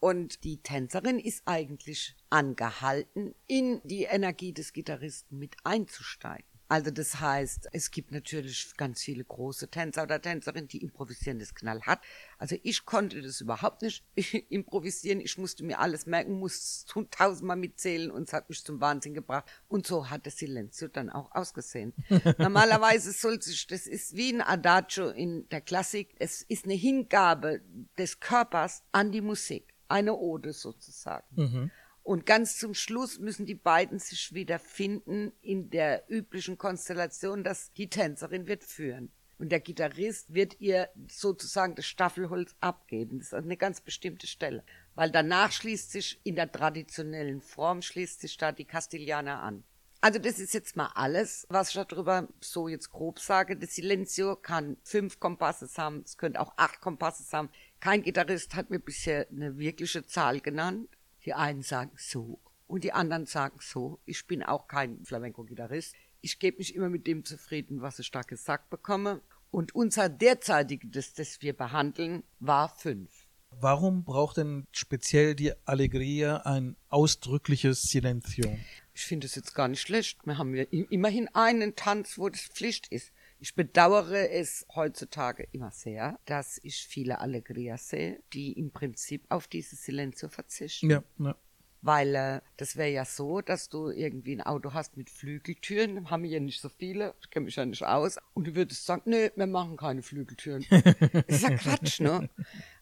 Und die Tänzerin ist eigentlich angehalten, in die Energie des Gitarristen mit einzusteigen. Also das heißt, es gibt natürlich ganz viele große Tänzer oder Tänzerinnen, die improvisieren das knallhart. Also ich konnte das überhaupt nicht improvisieren. Ich musste mir alles merken, musste tausendmal mitzählen und es hat mich zum Wahnsinn gebracht. Und so hat das Silenzio dann auch ausgesehen. Normalerweise soll sich, das ist wie ein Adagio in der Klassik. Es ist eine Hingabe des Körpers an die Musik. Eine Ode sozusagen. Mhm. Und ganz zum Schluss müssen die beiden sich wieder finden in der üblichen Konstellation, dass die Tänzerin wird führen. Und der Gitarrist wird ihr sozusagen das Staffelholz abgeben. Das ist eine ganz bestimmte Stelle. Weil danach schließt sich in der traditionellen Form, schließt sich da die Castilianer an. Also das ist jetzt mal alles, was ich darüber so jetzt grob sage. Das Silenzio kann fünf Kompasses haben, es könnte auch acht Kompasses haben. Kein Gitarrist hat mir bisher eine wirkliche Zahl genannt. Die einen sagen so und die anderen sagen so. Ich bin auch kein Flamenco-Gitarrist. Ich gebe mich immer mit dem zufrieden, was ich da gesagt bekomme. Und unser derzeitiges, das wir behandeln, war fünf. Warum braucht denn speziell die Allegria ein ausdrückliches Silencio? Ich finde es jetzt gar nicht schlecht. Wir haben ja immerhin einen Tanz, wo das Pflicht ist. Ich bedauere es heutzutage immer sehr, dass ich viele Allegrias sehe, die im Prinzip auf dieses Silencio verzichten. Ja, ja. Weil äh, das wäre ja so, dass du irgendwie ein Auto hast mit Flügeltüren, haben wir ja nicht so viele, ich kenne mich ja nicht aus, und du würdest sagen, nee, wir machen keine Flügeltüren. das ist ja Quatsch, ne?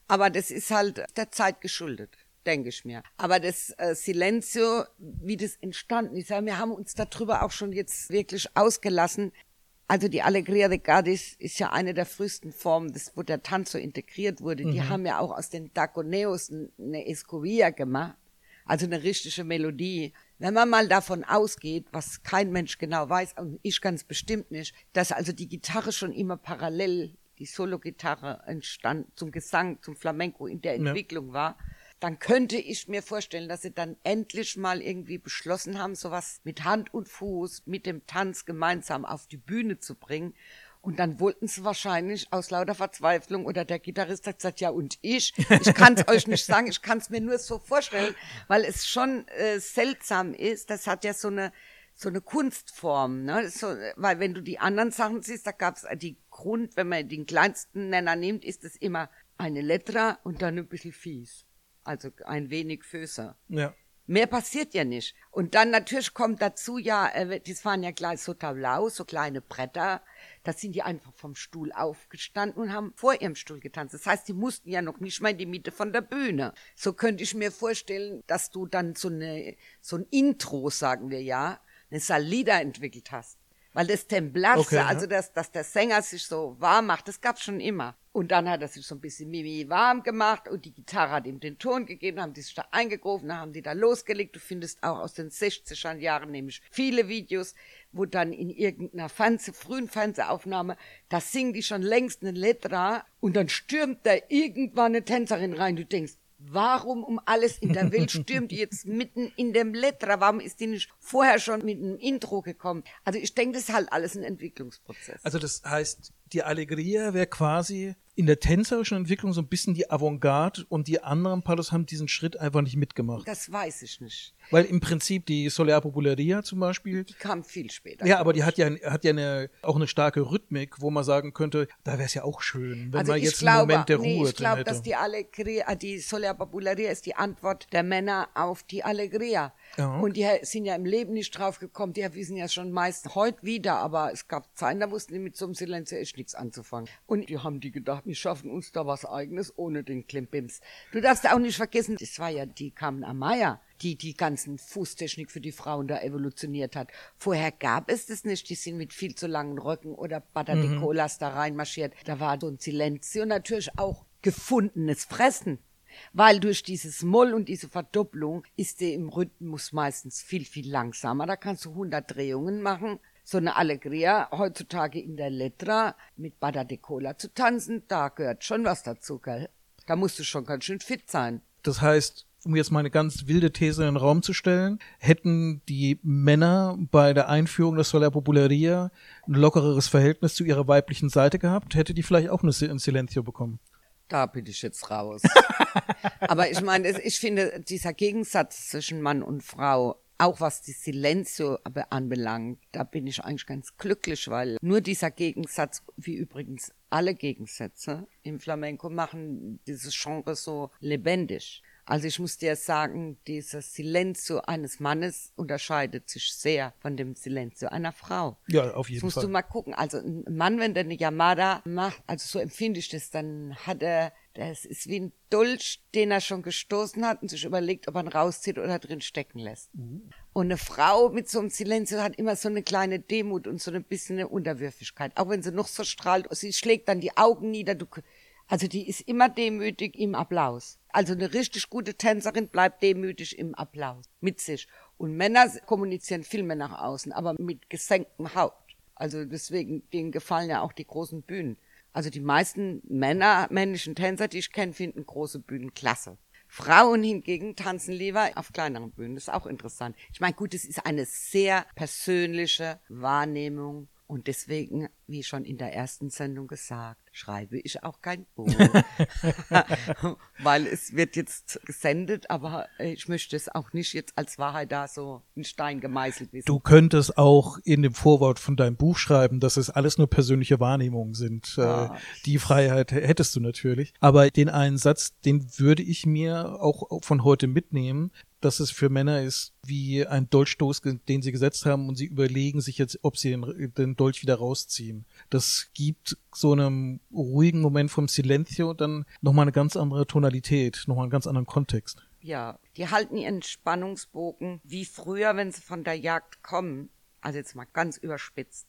Aber das ist halt der Zeit geschuldet denke ich mir. Aber das äh, Silencio, wie das entstanden ist, ja, wir haben uns darüber auch schon jetzt wirklich ausgelassen. Also die Allegria de Cádiz ist ja eine der frühesten Formen, des, wo der Tanz so integriert wurde. Mhm. Die haben ja auch aus den Daconeos eine Escovilla gemacht, also eine richtige Melodie. Wenn man mal davon ausgeht, was kein Mensch genau weiß, und ich ganz bestimmt nicht, dass also die Gitarre schon immer parallel, die Solo-Gitarre entstand zum Gesang, zum Flamenco in der Entwicklung ja. war, dann könnte ich mir vorstellen, dass sie dann endlich mal irgendwie beschlossen haben, sowas mit Hand und Fuß, mit dem Tanz gemeinsam auf die Bühne zu bringen. Und dann wollten sie wahrscheinlich aus lauter Verzweiflung oder der Gitarrist hat gesagt, ja und ich, ich kann es euch nicht sagen, ich kann es mir nur so vorstellen, weil es schon äh, seltsam ist. Das hat ja so eine so eine Kunstform, ne? So, weil wenn du die anderen Sachen siehst, da gab es die Grund, wenn man den kleinsten Nenner nimmt, ist es immer eine Letra und dann ein bisschen fies also ein wenig Föser. Ja. Mehr passiert ja nicht. Und dann natürlich kommt dazu ja, äh, das waren ja gleich so Tablau, so kleine Bretter. Da sind die einfach vom Stuhl aufgestanden und haben vor ihrem Stuhl getanzt. Das heißt, die mussten ja noch nicht mal in die Mitte von der Bühne. So könnte ich mir vorstellen, dass du dann so eine, so ein Intro, sagen wir ja, eine Salida entwickelt hast. Weil das Temblasse, okay, also dass, dass der Sänger sich so warm macht, das gab's schon immer. Und dann hat er sich so ein bisschen Mimi warm gemacht und die Gitarre hat ihm den Ton gegeben, haben die sich da eingegroven, dann haben die da losgelegt. Du findest auch aus den 60er Jahren nämlich viele Videos, wo dann in irgendeiner Fernseh, frühen Fernsehaufnahme, da singen die schon längst eine Letra und dann stürmt da irgendwann eine Tänzerin rein. Du denkst, Warum um alles in der Welt stürmt die jetzt mitten in dem Letra? Warum ist die nicht vorher schon mit einem Intro gekommen? Also ich denke, das ist halt alles ein Entwicklungsprozess. Also das heißt, die Allegria wäre quasi in der tänzerischen Entwicklung so ein bisschen die Avantgarde und die anderen Palos haben diesen Schritt einfach nicht mitgemacht. Das weiß ich nicht. Weil im Prinzip die Soler Popularia zum Beispiel. Die kam viel später. Ja, aber die hat ja, hat ja eine, auch eine starke Rhythmik, wo man sagen könnte, da wäre es ja auch schön, wenn also man jetzt glaube, einen Moment der nee, Ruhe Ich glaube, dass die Allegria, die Soler Popularia ist die Antwort der Männer auf die Allegria. Ja. Und die sind ja im Leben nicht drauf gekommen, die wissen ja schon meist heute wieder, aber es gab Zeiten, da wussten die mit so einem Silencio echt nichts anzufangen. Und die haben die gedacht, wir schaffen uns da was eigenes ohne den Klimpims. Du darfst auch nicht vergessen, das war ja die Carmen Amaya, die die ganzen Fußtechnik für die Frauen da evolutioniert hat. Vorher gab es das nicht, die sind mit viel zu langen Röcken oder Butter de Colas da reinmarschiert. Da war so ein Silencio natürlich auch gefundenes Fressen. Weil durch dieses Moll und diese Verdopplung ist der im Rhythmus meistens viel, viel langsamer. Da kannst du 100 Drehungen machen so eine Allegria heutzutage in der Letra mit Bada de Cola zu tanzen, da gehört schon was dazu, gell? Da musst du schon ganz schön fit sein. Das heißt, um jetzt mal eine ganz wilde These in den Raum zu stellen, hätten die Männer bei der Einführung des Solar Popularia ein lockereres Verhältnis zu ihrer weiblichen Seite gehabt, hätte die vielleicht auch ein Silencio bekommen. Da bin ich jetzt raus. Aber ich meine, ich finde, dieser Gegensatz zwischen Mann und Frau auch was die Silenzio anbelangt, da bin ich eigentlich ganz glücklich, weil nur dieser Gegensatz, wie übrigens alle Gegensätze im Flamenco, machen dieses Genre so lebendig. Also ich muss dir sagen, dieses Silenzio eines Mannes unterscheidet sich sehr von dem Silenzio einer Frau. Ja, auf jeden das musst Fall. du mal gucken. Also ein Mann, wenn der eine Yamada macht, also so empfinde ich das, dann hat er, das ist wie ein Dolch, den er schon gestoßen hat und sich überlegt, ob er ihn rauszieht oder drin stecken lässt. Uh. Und eine Frau mit so einem Silenzio hat immer so eine kleine Demut und so ein bisschen eine Unterwürfigkeit. Auch wenn sie noch so strahlt, sie schlägt dann die Augen nieder. Du, also die ist immer demütig im Applaus. Also eine richtig gute Tänzerin bleibt demütig im Applaus mit sich. Und Männer kommunizieren viel mehr nach außen, aber mit gesenktem Haupt. Also deswegen, denen gefallen ja auch die großen Bühnen. Also die meisten Männer, männlichen Tänzer, die ich kenne, finden große Bühnen klasse. Frauen hingegen tanzen lieber auf kleineren Bühnen. Das ist auch interessant. Ich meine, gut, es ist eine sehr persönliche Wahrnehmung und deswegen, wie schon in der ersten Sendung gesagt, schreibe ich auch kein Buch. Weil es wird jetzt gesendet, aber ich möchte es auch nicht jetzt als Wahrheit da so in Stein gemeißelt wissen. Du könntest auch in dem Vorwort von deinem Buch schreiben, dass es alles nur persönliche Wahrnehmungen sind. Ja. Äh, Die Freiheit hättest du natürlich. Aber den einen Satz, den würde ich mir auch von heute mitnehmen, dass es für Männer ist wie ein Dolchstoß, den sie gesetzt haben und sie überlegen sich jetzt, ob sie den, den Dolch wieder rausziehen. Das gibt so einem ruhigen Moment vom Silencio dann nochmal eine ganz andere Tonalität, nochmal einen ganz anderen Kontext. Ja, die halten ihren Spannungsbogen wie früher, wenn sie von der Jagd kommen. Also jetzt mal ganz überspitzt.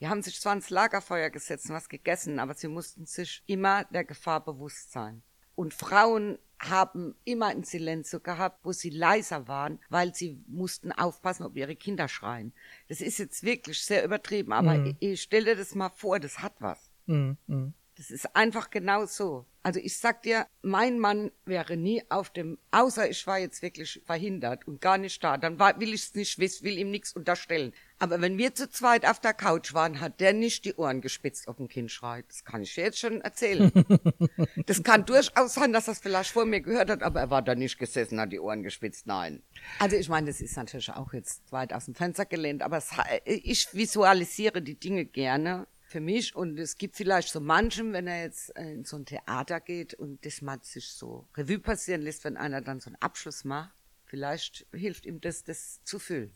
Die haben sich zwar ins Lagerfeuer gesetzt und was gegessen, aber sie mussten sich immer der Gefahr bewusst sein. Und Frauen haben immer ein Silenzo gehabt, wo sie leiser waren, weil sie mussten aufpassen, ob ihre Kinder schreien. Das ist jetzt wirklich sehr übertrieben, aber Mhm. ich, ich stelle dir das mal vor, das hat was. Mhm. Das ist einfach genau so. Also ich sag dir, mein Mann wäre nie auf dem, außer ich war jetzt wirklich verhindert und gar nicht da, dann war, will ich es nicht wissen, will ihm nichts unterstellen. Aber wenn wir zu zweit auf der Couch waren, hat der nicht die Ohren gespitzt, ob ein Kind schreit. Das kann ich dir jetzt schon erzählen. das kann durchaus sein, dass das vielleicht vor mir gehört hat, aber er war da nicht gesessen, hat die Ohren gespitzt. Nein. Also ich meine, das ist natürlich auch jetzt weit aus dem Fenster gelehnt, aber es, ich visualisiere die Dinge gerne für mich und es gibt vielleicht so manchem, wenn er jetzt in so ein Theater geht und das mal sich so Revue passieren lässt, wenn einer dann so einen Abschluss macht, vielleicht hilft ihm das, das zu fühlen.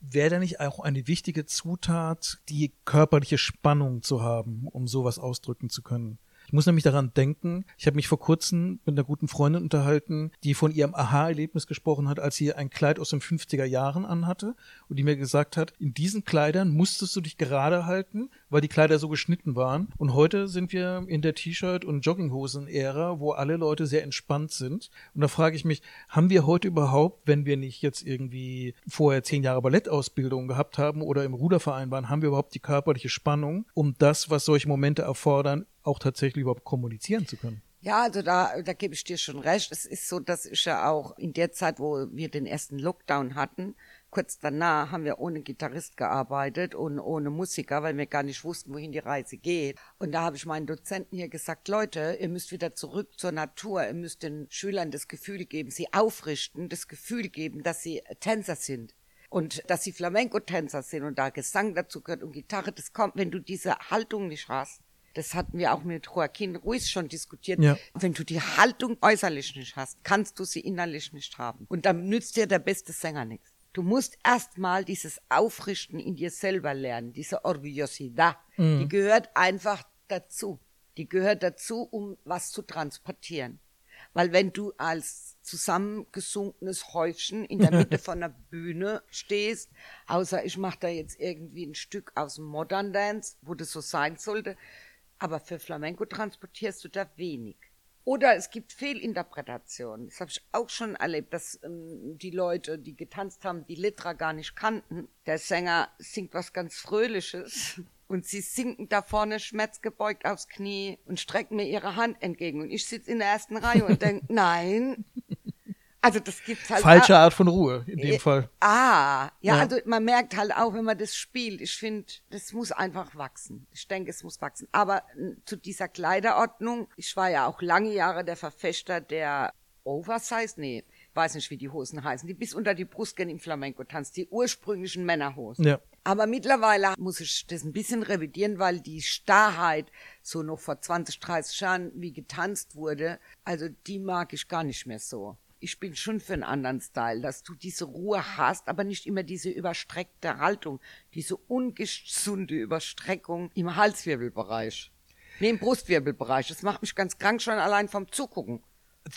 Wäre da nicht auch eine wichtige Zutat, die körperliche Spannung zu haben, um sowas ausdrücken zu können? Ich muss nämlich daran denken, ich habe mich vor kurzem mit einer guten Freundin unterhalten, die von ihrem Aha-Erlebnis gesprochen hat, als sie ein Kleid aus den 50er Jahren anhatte und die mir gesagt hat, in diesen Kleidern musstest du dich gerade halten, weil die Kleider so geschnitten waren. Und heute sind wir in der T-Shirt- und Jogginghosen-Ära, wo alle Leute sehr entspannt sind. Und da frage ich mich, haben wir heute überhaupt, wenn wir nicht jetzt irgendwie vorher zehn Jahre Ballettausbildung gehabt haben oder im Ruderverein waren, haben wir überhaupt die körperliche Spannung, um das, was solche Momente erfordern, auch tatsächlich überhaupt kommunizieren zu können? Ja, also da, da gebe ich dir schon recht. Es ist so, dass ich ja auch in der Zeit, wo wir den ersten Lockdown hatten, kurz danach haben wir ohne Gitarrist gearbeitet und ohne Musiker, weil wir gar nicht wussten, wohin die Reise geht. Und da habe ich meinen Dozenten hier gesagt, Leute, ihr müsst wieder zurück zur Natur. Ihr müsst den Schülern das Gefühl geben, sie aufrichten, das Gefühl geben, dass sie Tänzer sind. Und dass sie Flamenco-Tänzer sind und da Gesang dazu gehört und Gitarre, das kommt, wenn du diese Haltung nicht hast. Das hatten wir auch mit Joaquin Ruiz schon diskutiert. Ja. Wenn du die Haltung äußerlich nicht hast, kannst du sie innerlich nicht haben. Und dann nützt dir der beste Sänger nichts. Du musst erstmal dieses Aufrichten in dir selber lernen, diese Orgullosidad. Die gehört einfach dazu. Die gehört dazu, um was zu transportieren. Weil wenn du als zusammengesunkenes Häufchen in der Mitte von einer Bühne stehst, außer ich mache da jetzt irgendwie ein Stück aus dem Modern Dance, wo das so sein sollte, aber für Flamenco transportierst du da wenig. Oder es gibt Fehlinterpretationen. Das habe ich auch schon erlebt, dass ähm, die Leute, die getanzt haben, die Litra gar nicht kannten. Der Sänger singt was ganz Fröhliches und sie sinken da vorne schmerzgebeugt aufs Knie und strecken mir ihre Hand entgegen. Und ich sitze in der ersten Reihe und denke, nein. Also das gibt's halt Falsche. Art von Ruhe in dem Äh, Fall. Ah, ja, Ja. also man merkt halt auch, wenn man das spielt, ich finde, das muss einfach wachsen. Ich denke, es muss wachsen. Aber zu dieser Kleiderordnung, ich war ja auch lange Jahre der Verfechter der Oversize, nee, weiß nicht, wie die Hosen heißen, die bis unter die Brust gehen im Flamenco tanzt, die ursprünglichen Männerhosen. Ja. Aber mittlerweile muss ich das ein bisschen revidieren, weil die Starrheit so noch vor 20, 30 Jahren wie getanzt wurde, also die mag ich gar nicht mehr so. Ich bin schon für einen anderen Style, dass du diese Ruhe hast, aber nicht immer diese überstreckte Haltung, diese ungesunde Überstreckung im Halswirbelbereich. Nee, im Brustwirbelbereich. Das macht mich ganz krank schon allein vom Zugucken.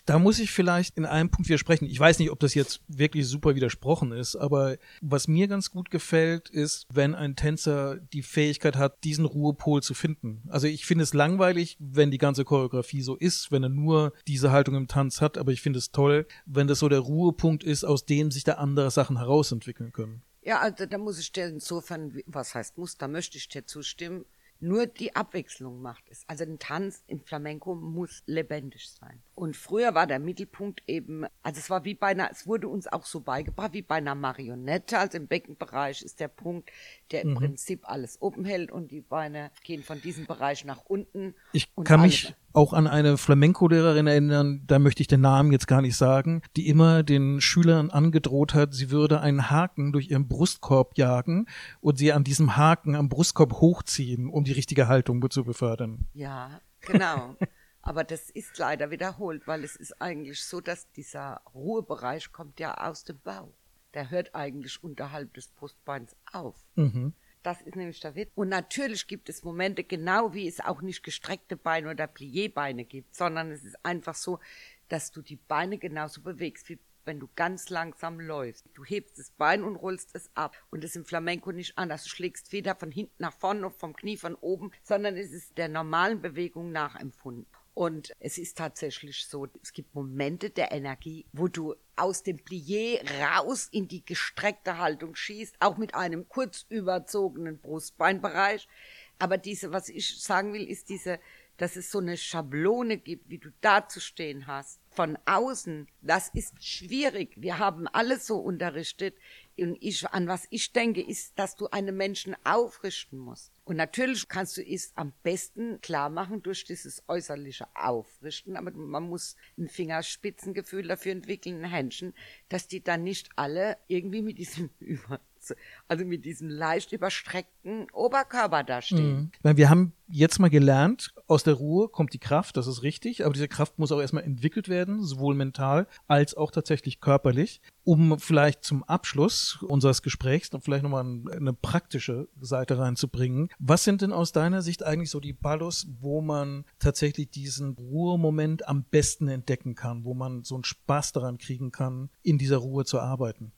Da muss ich vielleicht in einem Punkt widersprechen. Ich weiß nicht, ob das jetzt wirklich super widersprochen ist, aber was mir ganz gut gefällt, ist, wenn ein Tänzer die Fähigkeit hat, diesen Ruhepol zu finden. Also ich finde es langweilig, wenn die ganze Choreografie so ist, wenn er nur diese Haltung im Tanz hat, aber ich finde es toll, wenn das so der Ruhepunkt ist, aus dem sich da andere Sachen herausentwickeln können. Ja, also da muss ich dir insofern, was heißt muss, da möchte ich dir zustimmen. Nur die Abwechslung macht es. Also ein Tanz im Flamenco muss lebendig sein. Und früher war der Mittelpunkt eben, also es war wie bei einer, es wurde uns auch so beigebracht, wie bei einer Marionette. Also im Beckenbereich ist der Punkt, der im Mhm. Prinzip alles oben hält und die Beine gehen von diesem Bereich nach unten. Ich kann mich auch an eine Flamenco-Lehrerin erinnern, da möchte ich den Namen jetzt gar nicht sagen, die immer den Schülern angedroht hat, sie würde einen Haken durch ihren Brustkorb jagen und sie an diesem Haken am Brustkorb hochziehen, um die richtige Haltung zu befördern. Ja, genau. Aber das ist leider wiederholt, weil es ist eigentlich so, dass dieser Ruhebereich kommt ja aus dem Bauch. Der hört eigentlich unterhalb des Brustbeins auf. Mhm. Das ist nämlich der Witz. Und natürlich gibt es Momente, genau wie es auch nicht gestreckte Beine oder Pliébeine gibt, sondern es ist einfach so, dass du die Beine genauso bewegst, wie wenn du ganz langsam läufst. Du hebst das Bein und rollst es ab. Und das ist im Flamenco nicht anders. Du schlägst weder von hinten nach vorne noch vom Knie von oben, sondern es ist der normalen Bewegung nachempfunden. Und es ist tatsächlich so, es gibt Momente der Energie, wo du aus dem Plié raus in die gestreckte Haltung schießt, auch mit einem kurz überzogenen Brustbeinbereich. Aber diese, was ich sagen will, ist diese, dass es so eine Schablone gibt, wie du da zu stehen hast. Von außen, das ist schwierig. Wir haben alles so unterrichtet. Und ich, an was ich denke, ist, dass du einen Menschen aufrichten musst. Und natürlich kannst du es am besten klar machen durch dieses äußerliche Aufrichten, aber man muss ein Fingerspitzengefühl dafür entwickeln, ein Händchen, dass die dann nicht alle irgendwie mit diesem über, also mit diesem leicht überstreckten Oberkörper da stehen. Weil Wir haben jetzt mal gelernt, aus der Ruhe kommt die Kraft, das ist richtig, aber diese Kraft muss auch erstmal entwickelt werden, sowohl mental als auch tatsächlich körperlich, um vielleicht zum Abschluss unseres Gesprächs noch vielleicht nochmal eine praktische Seite reinzubringen. Was sind denn aus deiner Sicht eigentlich so die Ballos, wo man tatsächlich diesen Ruhemoment am besten entdecken kann, wo man so einen Spaß daran kriegen kann, in dieser Ruhe zu arbeiten?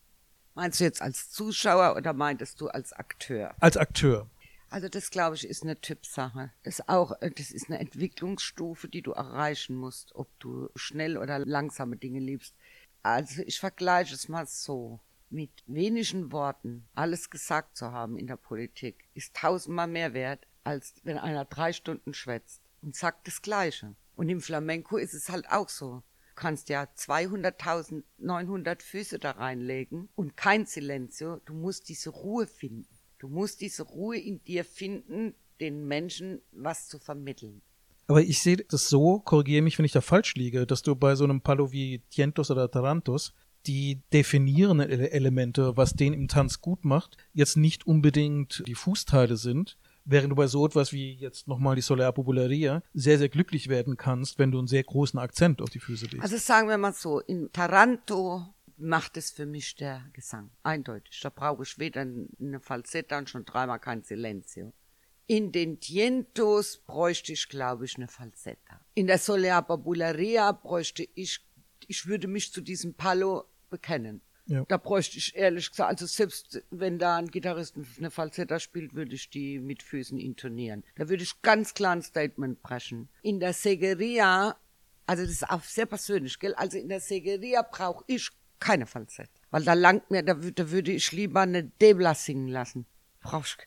Meinst du jetzt als Zuschauer oder meintest du als Akteur? Als Akteur. Also das glaube ich ist eine Typsache. Das auch, äh, das ist eine Entwicklungsstufe, die du erreichen musst, ob du schnell oder langsame Dinge liebst. Also ich vergleiche es mal so. Mit wenigen Worten alles gesagt zu haben in der Politik ist tausendmal mehr wert, als wenn einer drei Stunden schwätzt und sagt das Gleiche. Und im Flamenco ist es halt auch so. Kannst ja 200.900 Füße da reinlegen und kein Silenzio. Du musst diese Ruhe finden. Du musst diese Ruhe in dir finden, den Menschen was zu vermitteln. Aber ich sehe das so, korrigiere mich, wenn ich da falsch liege, dass du bei so einem Palo wie Tientos oder Tarantos die definierenden Ele- Elemente, was den im Tanz gut macht, jetzt nicht unbedingt die Fußteile sind, während du bei so etwas wie jetzt nochmal die Soler Popularia sehr, sehr glücklich werden kannst, wenn du einen sehr großen Akzent auf die Füße legst. Also sagen wir mal so, in Taranto macht es für mich der Gesang. Eindeutig. Da brauche ich weder eine Falsetta und schon dreimal kein Silenzio. In den Tientos bräuchte ich, glaube ich, eine Falsetta. In der Soler Popularia bräuchte ich, ich würde mich zu diesem Palo bekennen. Ja. Da bräuchte ich ehrlich gesagt, also selbst wenn da ein Gitarrist eine Falsetta spielt, würde ich die mit Füßen intonieren. Da würde ich ganz klar ein Statement brechen. In der Segeria, also das ist auch sehr persönlich, gell? Also in der Segeria brauche ich keine Falsetta. Weil da langt mir, da, da würde ich lieber eine Debla singen lassen. Brauch ich.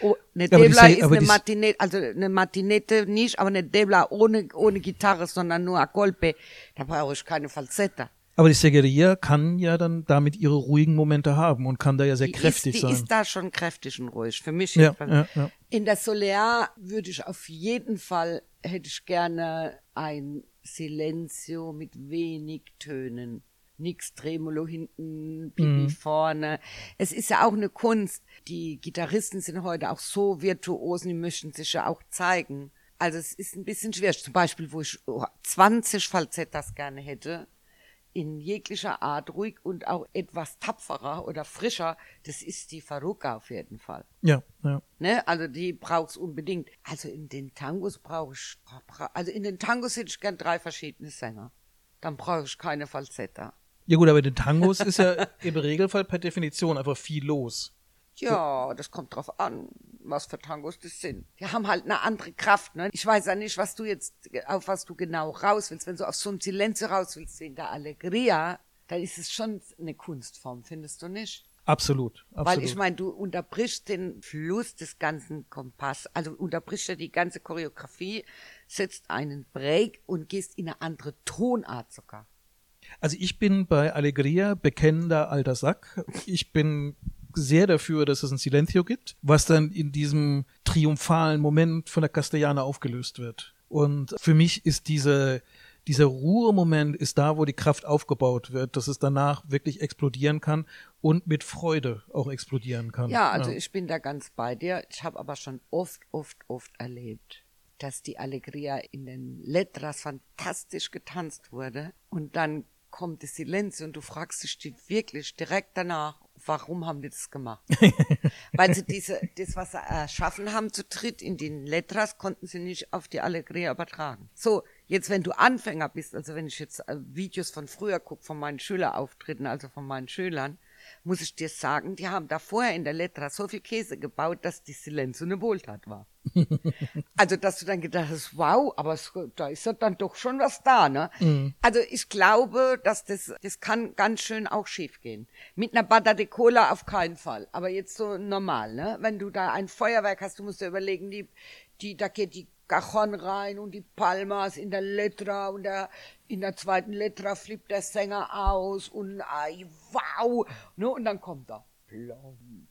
Oh, eine Aber Debla ist eine Matinette, also eine Matinette nicht, aber eine Debla ohne, ohne Gitarre, sondern nur a Golpe. Da brauche ich keine Falsetta. Aber die Segeria kann ja dann damit ihre ruhigen Momente haben und kann da ja sehr Die kräftig ist, die sein. ist da schon kräftig und ruhig. Für mich Ja, jedenfalls. ja, ja. In der Solear würde ich auf jeden Fall, hätte ich gerne ein Silenzio mit wenig Tönen. nix Tremolo hinten, Pipi mhm. vorne. Es ist ja auch eine Kunst. Die Gitarristen sind heute auch so virtuos, die möchten sich ja auch zeigen. Also es ist ein bisschen schwer. Zum Beispiel, wo ich 20 Falsettas gerne hätte, in jeglicher Art ruhig und auch etwas tapferer oder frischer, das ist die Faruka auf jeden Fall. Ja, ja. Ne? Also die brauchst unbedingt. Also in den Tangos brauche ich, also in den Tangos hätte ich gern drei verschiedene Sänger. Dann brauche ich keine Falsetta. Ja gut, aber in den Tangos ist ja im Regelfall per Definition einfach viel los. Ja, das kommt drauf an, was für Tangos das sind. Die haben halt eine andere Kraft, ne? Ich weiß ja nicht, was du jetzt, auf was du genau raus willst. Wenn du auf so ein Silenzo raus willst, wie in der Allegria, dann ist es schon eine Kunstform, findest du nicht? Absolut, absolut. Weil ich meine, du unterbrichst den Fluss des ganzen Kompass, also unterbrichst ja die ganze Choreografie, setzt einen Break und gehst in eine andere Tonart sogar. Also ich bin bei Allegria bekennender alter Sack. Ich bin sehr dafür, dass es ein Silencio gibt, was dann in diesem triumphalen Moment von der Castellana aufgelöst wird. Und für mich ist diese, dieser Ruhemoment ist da, wo die Kraft aufgebaut wird, dass es danach wirklich explodieren kann und mit Freude auch explodieren kann. Ja, also ja. ich bin da ganz bei dir. Ich habe aber schon oft, oft, oft erlebt, dass die Allegria in den Letras fantastisch getanzt wurde und dann kommt das Silenz und du fragst dich wirklich direkt danach, warum haben die das gemacht? Weil sie diese, das, was sie erschaffen haben zu dritt in den Letras, konnten sie nicht auf die Allegria übertragen. So, jetzt wenn du Anfänger bist, also wenn ich jetzt äh, Videos von früher gucke, von meinen Schülerauftritten, also von meinen Schülern, muss ich dir sagen, die haben da vorher in der Letra so viel Käse gebaut, dass die Silenz eine Wohltat war. Also, dass du dann gedacht hast, wow, aber es, da ist ja dann doch schon was da, ne? Mhm. Also, ich glaube, dass das, das kann ganz schön auch schief gehen. Mit einer Bada de Cola auf keinen Fall. Aber jetzt so normal, ne? Wenn du da ein Feuerwerk hast, du musst dir überlegen, die, die, da geht die Cajon rein und die Palmas in der Letra und der, in der zweiten Letra flippt der Sänger aus und ay, wow, ne, und dann kommt er.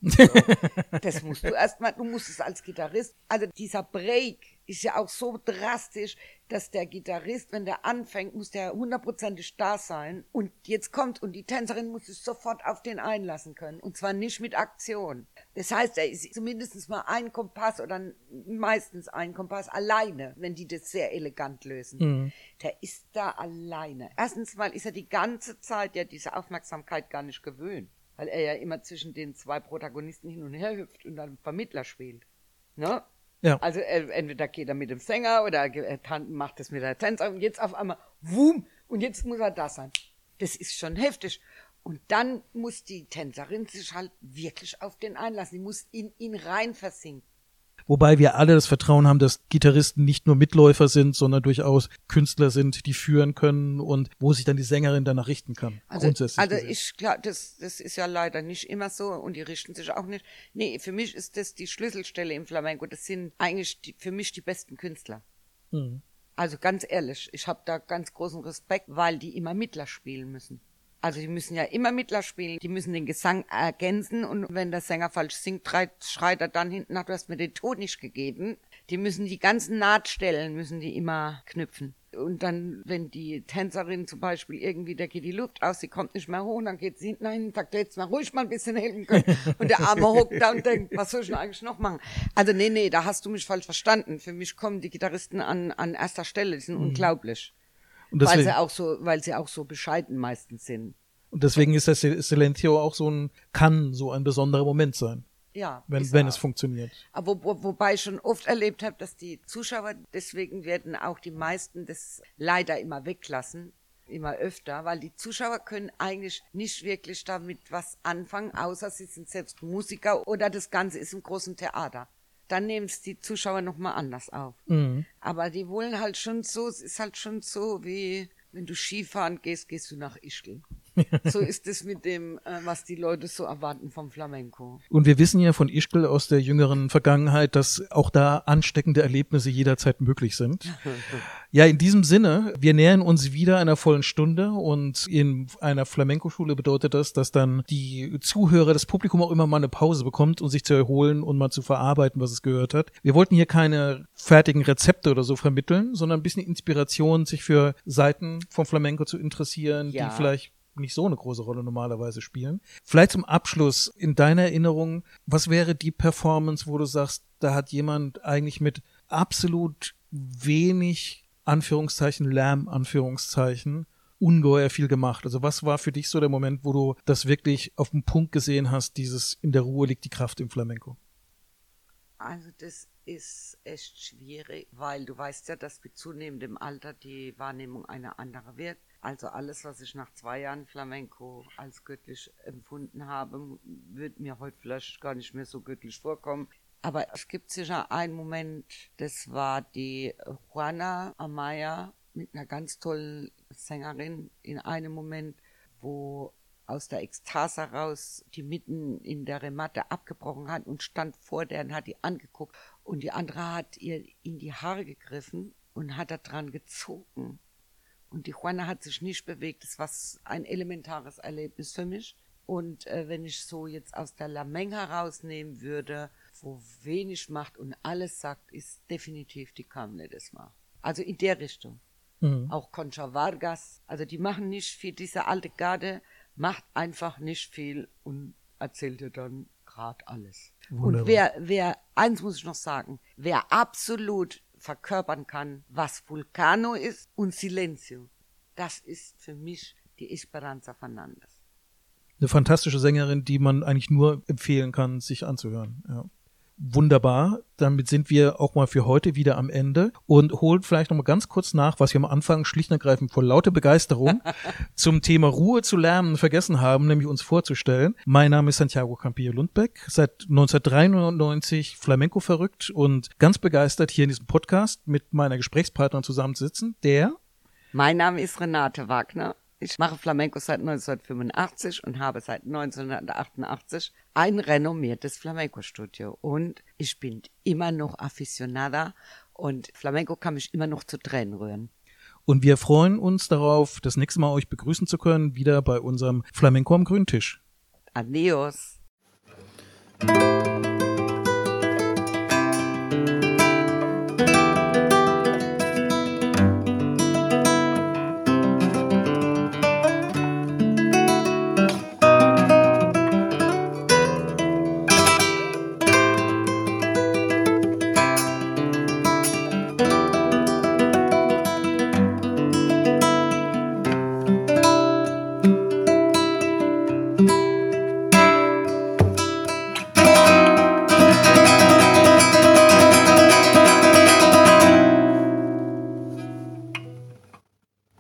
das musst du erstmal, du musst es als Gitarrist, also dieser Break ist ja auch so drastisch, dass der Gitarrist, wenn der anfängt, muss der hundertprozentig da sein und jetzt kommt und die Tänzerin muss sich sofort auf den einlassen können und zwar nicht mit Aktion. Das heißt, er ist zumindest mal ein Kompass oder meistens ein Kompass alleine, wenn die das sehr elegant lösen. Mhm. Der ist da alleine. Erstens mal ist er die ganze Zeit ja diese Aufmerksamkeit gar nicht gewöhnt weil er ja immer zwischen den zwei Protagonisten hin und her hüpft und dann Vermittler spielt. Ne? Ja. Also entweder geht er mit dem Sänger oder er macht es mit der Tänzerin und jetzt auf einmal, wum, und jetzt muss er da sein. Das ist schon heftig. Und dann muss die Tänzerin sich halt wirklich auf den einlassen. Die muss in ihn rein versinken. Wobei wir alle das Vertrauen haben, dass Gitarristen nicht nur Mitläufer sind, sondern durchaus Künstler sind, die führen können und wo sich dann die Sängerin danach richten kann. Also, also ich klar, das, das ist ja leider nicht immer so und die richten sich auch nicht. Nee, für mich ist das die Schlüsselstelle im Flamenco. Das sind eigentlich die, für mich die besten Künstler. Mhm. Also ganz ehrlich, ich habe da ganz großen Respekt, weil die immer Mittler spielen müssen. Also die müssen ja immer Mittler spielen, die müssen den Gesang ergänzen und wenn der Sänger falsch singt, schreit er dann hinten nach, du hast mir den Ton nicht gegeben. Die müssen die ganzen Nahtstellen, müssen die immer knüpfen. Und dann, wenn die Tänzerin zum Beispiel irgendwie, da geht die Luft aus, sie kommt nicht mehr hoch, dann geht sie hinten hin, sagt, jetzt mal ruhig mal ein bisschen helfen können. Und der Arme hockt da und denkt, was soll ich denn eigentlich noch machen? Also nee, nee, da hast du mich falsch verstanden. Für mich kommen die Gitarristen an, an erster Stelle, die sind mhm. unglaublich. Weil sie auch so, weil sie auch so bescheiden meistens sind. Und deswegen ist das Silentio auch so ein, kann so ein besonderer Moment sein. Ja. Wenn, wenn es funktioniert. Aber wo, wobei ich schon oft erlebt habe, dass die Zuschauer, deswegen werden auch die meisten das leider immer weglassen, immer öfter, weil die Zuschauer können eigentlich nicht wirklich damit was anfangen, außer sie sind selbst Musiker oder das Ganze ist im großen Theater dann nehmen es die Zuschauer nochmal anders auf. Mhm. Aber die wollen halt schon so, es ist halt schon so wie, wenn du Skifahren gehst, gehst du nach Ischgl. so ist es mit dem, äh, was die Leute so erwarten vom Flamenco. Und wir wissen ja von Ischgl aus der jüngeren Vergangenheit, dass auch da ansteckende Erlebnisse jederzeit möglich sind. ja, in diesem Sinne, wir nähern uns wieder einer vollen Stunde und in einer Flamenco-Schule bedeutet das, dass dann die Zuhörer, das Publikum auch immer mal eine Pause bekommt, um sich zu erholen und mal zu verarbeiten, was es gehört hat. Wir wollten hier keine fertigen Rezepte oder so vermitteln, sondern ein bisschen Inspiration, sich für Seiten vom Flamenco zu interessieren, ja. die vielleicht nicht so eine große Rolle normalerweise spielen. Vielleicht zum Abschluss in deiner Erinnerung, was wäre die Performance, wo du sagst, da hat jemand eigentlich mit absolut wenig Anführungszeichen, Lärm, Anführungszeichen, ungeheuer viel gemacht. Also was war für dich so der Moment, wo du das wirklich auf den Punkt gesehen hast, dieses in der Ruhe liegt die Kraft im Flamenco? Also das ist echt schwierig, weil du weißt ja, dass mit zunehmendem Alter die Wahrnehmung eine andere wird. Also alles, was ich nach zwei Jahren Flamenco als göttlich empfunden habe, wird mir heute vielleicht gar nicht mehr so göttlich vorkommen. Aber es gibt sicher einen Moment, das war die Juana Amaya mit einer ganz tollen Sängerin in einem Moment, wo aus der Ekstase raus die mitten in der Rematte abgebrochen hat und stand vor der und hat die angeguckt und die andere hat ihr in die Haare gegriffen und hat da dran gezogen. Und die Juana hat sich nicht bewegt. Das war ein elementares Erlebnis für mich. Und äh, wenn ich so jetzt aus der Lameng herausnehmen würde, wo wenig macht und alles sagt, ist definitiv die Kamle das mal. Also in der Richtung. Mhm. Auch Concha Vargas. Also die machen nicht viel. Diese alte Garde macht einfach nicht viel und erzählt dir dann gerade alles. Wunderbar. Und wer, wer, eins muss ich noch sagen, wer absolut verkörpern kann, was Vulcano ist und Silencio, das ist für mich die Esperanza Fernandes. Eine fantastische Sängerin, die man eigentlich nur empfehlen kann, sich anzuhören. Ja wunderbar. Damit sind wir auch mal für heute wieder am Ende und holen vielleicht noch mal ganz kurz nach, was wir am Anfang schlicht und ergreifend vor lauter Begeisterung zum Thema Ruhe zu lernen vergessen haben, nämlich uns vorzustellen. Mein Name ist Santiago Campillo Lundbeck, seit 1993 Flamenco verrückt und ganz begeistert hier in diesem Podcast mit meiner Gesprächspartnerin zusammensitzen, der mein Name ist Renate Wagner ich mache Flamenco seit 1985 und habe seit 1988 ein renommiertes Flamenco-Studio. Und ich bin immer noch Aficionada und Flamenco kann mich immer noch zu Tränen rühren. Und wir freuen uns darauf, das nächste Mal euch begrüßen zu können, wieder bei unserem Flamenco am Grüntisch. Adios.